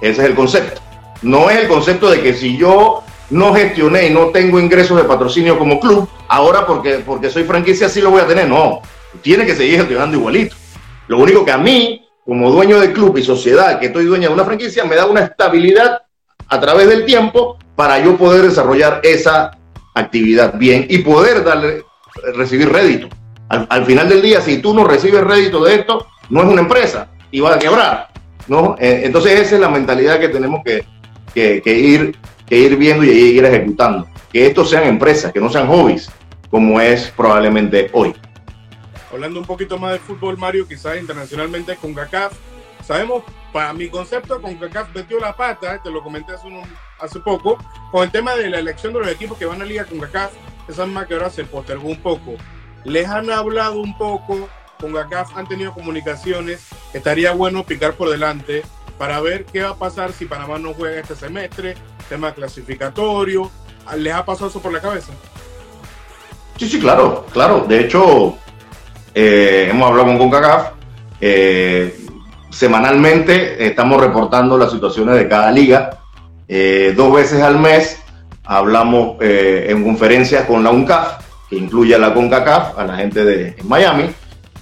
es el concepto. No es el concepto de que si yo no gestioné y no tengo ingresos de patrocinio como club, ahora porque, porque soy franquicia sí lo voy a tener. No, tiene que seguir gestionando igualito. Lo único que a mí, como dueño de club y sociedad, que estoy dueño de una franquicia, me da una estabilidad a través del tiempo para yo poder desarrollar esa actividad bien y poder darle, recibir rédito. Al, final del día, si tú no recibes rédito de esto, no es una empresa y va a quebrar. ¿no? Eh, entonces esa es la mentalidad que tenemos que, ir, que ir viendo y ir ejecutando. Que estos sean empresas, que no sean hobbies, como es probablemente hoy. Hablando un poquito más de fútbol, Mario, quizás internacionalmente con CACAF, sabemos, para mi concepto, con CACAF metió la pata, te lo comenté hace, poco, con el tema de la elección de los equipos que van a liga con CACAF, esa más que ahora se postergó un poco. Les han hablado un poco, con CACAF han tenido comunicaciones, estaría bueno picar por delante para ver qué va a pasar si Panamá no juega este semestre, tema clasificatorio. ¿Les ha pasado eso por la cabeza? Sí, sí, claro, claro. De hecho, eh, hemos hablado con CONCACAF. Eh, semanalmente estamos reportando las situaciones de cada liga. Eh, dos veces al mes hablamos en conferencias con la UNCAF que incluye a la CONCACAF, a la gente de Miami,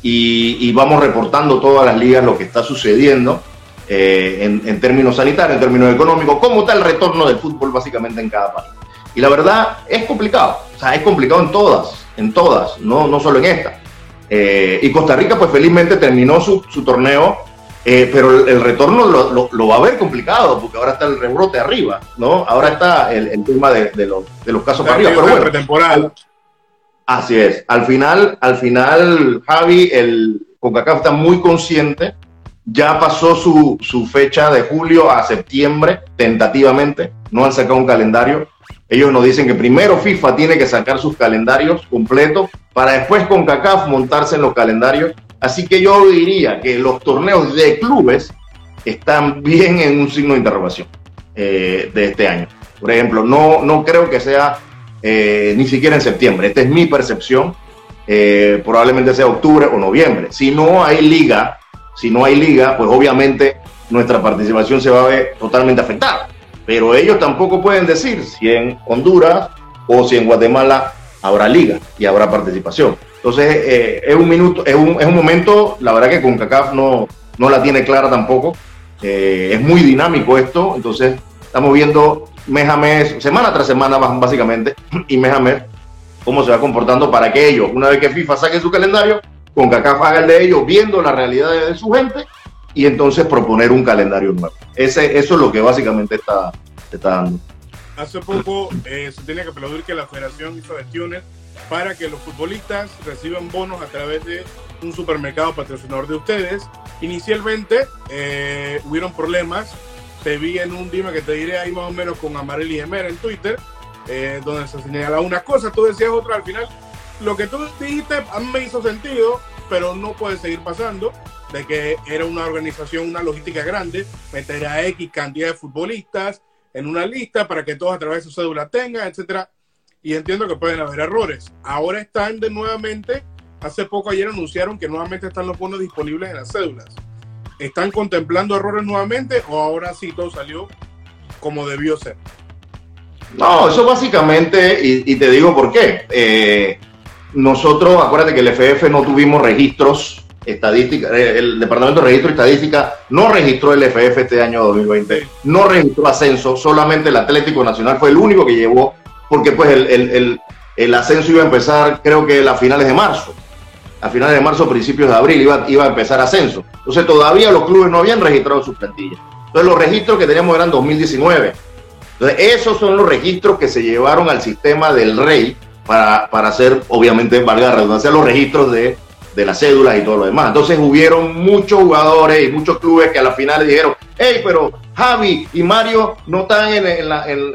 y, vamos reportando todas las ligas lo que está sucediendo eh, en, términos sanitarios, en términos económicos, cómo está el retorno del fútbol básicamente en cada país. Y la verdad es complicado, o sea, es complicado en todas, en todas, no, no solo en esta. Eh, y Costa Rica, pues felizmente terminó su, su torneo, eh, pero el, retorno lo, lo, va a ver complicado, porque ahora está el rebrote arriba, ¿no? Ahora está el, el tema de, de, los, de los casos para arriba. Pero bueno, Así es. Al final, al final, Javi, el CONCACAF está muy consciente. Ya pasó su, su fecha de julio a septiembre, tentativamente. No han sacado un calendario. Ellos nos dicen que primero FIFA tiene que sacar sus calendarios completos para después CONCACAF montarse en los calendarios. Así que yo diría que los torneos de clubes están bien en un signo de interrogación eh, de este año. Por ejemplo, no, no creo que sea eh, ni siquiera en septiembre. Esta es mi percepción. Eh, probablemente sea octubre o noviembre. Si no hay liga, si no hay liga, pues obviamente nuestra participación se va a ver totalmente afectada. Pero ellos tampoco pueden decir si en Honduras o si en Guatemala habrá liga y habrá participación. Entonces eh, es un minuto, es un, es un, momento, la verdad que con CACAF no, no la tiene clara tampoco. es muy dinámico esto, entonces estamos viendo mes a mes, semana tras semana básicamente, y mes a mes, cómo se va comportando para que ellos, una vez que FIFA saque su calendario, con CACAF haga el de ellos, viendo la realidad de su gente, y entonces proponer un calendario nuevo. Ese, eso es lo que básicamente está, está dando. Hace poco eh, se tenía que aplaudir que la federación hizo gestiones para que los futbolistas reciban bonos a través de un supermercado patrocinador de ustedes. Inicialmente eh, hubieron problemas te vi en un dime que te diré ahí más o menos con Amareli Gemer en Twitter, eh, donde se señalaba una cosa, tú decías otra al final. Lo que tú dijiste a mí me hizo sentido, pero no puede seguir pasando, de que era una organización, una logística grande, meter a X cantidad de futbolistas en una lista para que todos a través de su cédula tengan, etcétera. Y entiendo que pueden haber errores. Ahora están de nuevamente, hace poco ayer anunciaron que nuevamente están los bonos disponibles en las cédulas. ¿Están contemplando errores nuevamente o ahora sí todo salió como debió ser? No, eso básicamente, y, te digo por qué. Eh, nosotros, acuérdate que el FF no tuvimos registros estadísticos, eh, el Departamento de Registro y Estadística no registró el FF este año 2020, no registró ascenso, solamente el Atlético Nacional fue el único que llevó, porque pues el, el ascenso iba a empezar creo que a finales de marzo a finales de marzo, principios de abril, iba, iba a empezar ascenso. Entonces todavía los clubes no habían registrado sus plantillas. Entonces los registros que teníamos eran 2019. Entonces esos son los registros que se llevaron al sistema del rey para, para hacer, obviamente, valga la redundancia, los registros de de las cédulas y todo lo demás. Entonces hubieron muchos jugadores y muchos clubes que a la final dijeron, hey, pero Javi y Mario no están en,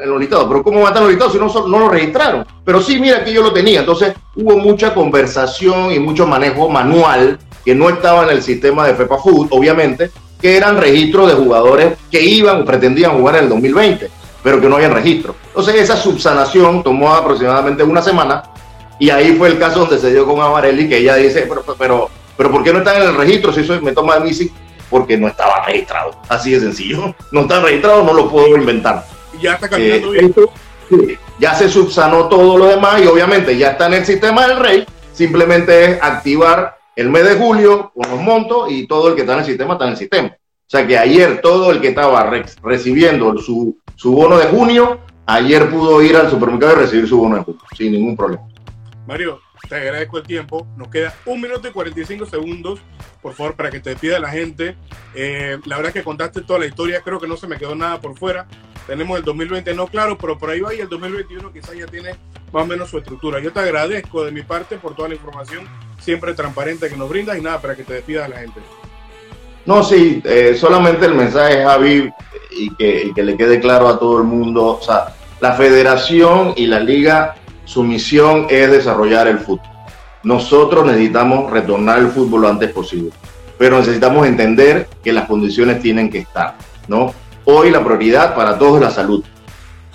los listados. Pero ¿cómo van a estar los listados si no, no lo registraron? Pero sí, mira que yo lo tenía. Entonces hubo mucha conversación y mucho manejo manual que no estaba en el sistema de FEPA Food, obviamente, que eran registros de jugadores que iban o pretendían jugar en el 2020, pero que no habían registro. Entonces esa subsanación tomó aproximadamente una semana y ahí fue el caso donde se dio con Amarelli, que ella dice, pero, pero, pero ¿por qué no está en el registro? Si eso me toma a mí, sí, porque no estaba registrado. Así de sencillo. No está registrado, no lo puedo inventar. Ya está cambiando eh, bien. ya se subsanó todo lo demás y obviamente ya está en el sistema del rey. Simplemente es activar el mes de julio con los montos y todo el que está en el sistema está en el sistema. O sea que ayer todo el que estaba recibiendo su, su bono de junio, ayer pudo ir al supermercado y recibir su bono de junio, sin ningún problema. Mario, te agradezco el tiempo. Nos queda un minuto y 45 segundos, por favor, para que te despida la gente. Eh, la verdad es que contaste toda la historia, creo que no se me quedó nada por fuera. Tenemos el 2020 no claro, pero por ahí va y el 2021 quizás ya tiene más o menos su estructura. Yo te agradezco de mi parte por toda la información siempre transparente que nos brindas y nada, para que te despidas la gente. No, sí, eh, solamente el mensaje, Javi, y que le quede claro a todo el mundo, o sea, la federación y la liga su misión es desarrollar el fútbol. Nosotros necesitamos retornar el fútbol lo antes posible, pero necesitamos entender que las condiciones tienen que estar, ¿no? Hoy la prioridad para todos es la salud.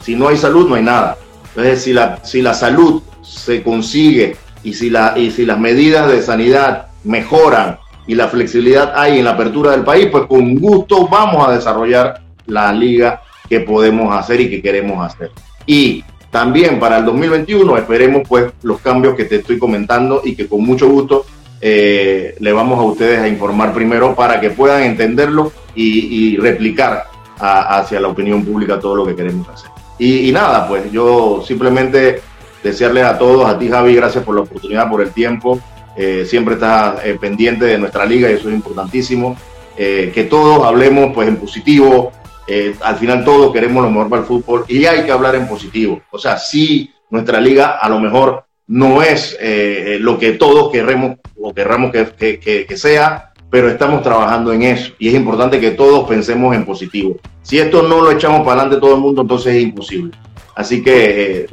Si no hay salud, no hay nada. Entonces, si la, si la salud se consigue y si, la, y si las medidas de sanidad mejoran y la flexibilidad hay en la apertura del país, pues con gusto vamos a desarrollar la liga que podemos hacer y que queremos hacer. Y también para el 2021 esperemos pues los cambios que te estoy comentando y que con mucho gusto eh, le vamos a ustedes a informar primero para que puedan entenderlo y, replicar hacia la opinión pública todo lo que queremos hacer. Y, nada, pues yo simplemente desearles a todos, a ti Javi, gracias por la oportunidad, por el tiempo. Eh, siempre estás eh, pendiente de nuestra liga y eso es importantísimo. que todos hablemos pues en positivo, eh, al final todos queremos lo mejor para el fútbol y hay que hablar en positivo. O sea, sí, nuestra liga a lo mejor no es eh, lo que todos queremos o querramos que, que, sea, pero estamos trabajando en eso y es importante que todos pensemos en positivo. Si esto no lo echamos para adelante todo el mundo, entonces es imposible. Así que, eh,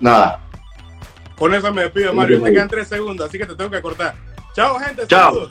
nada. Con eso me despido, Mario. Me quedan tres segundos, así que te tengo que cortar. Chao, gente. Chao.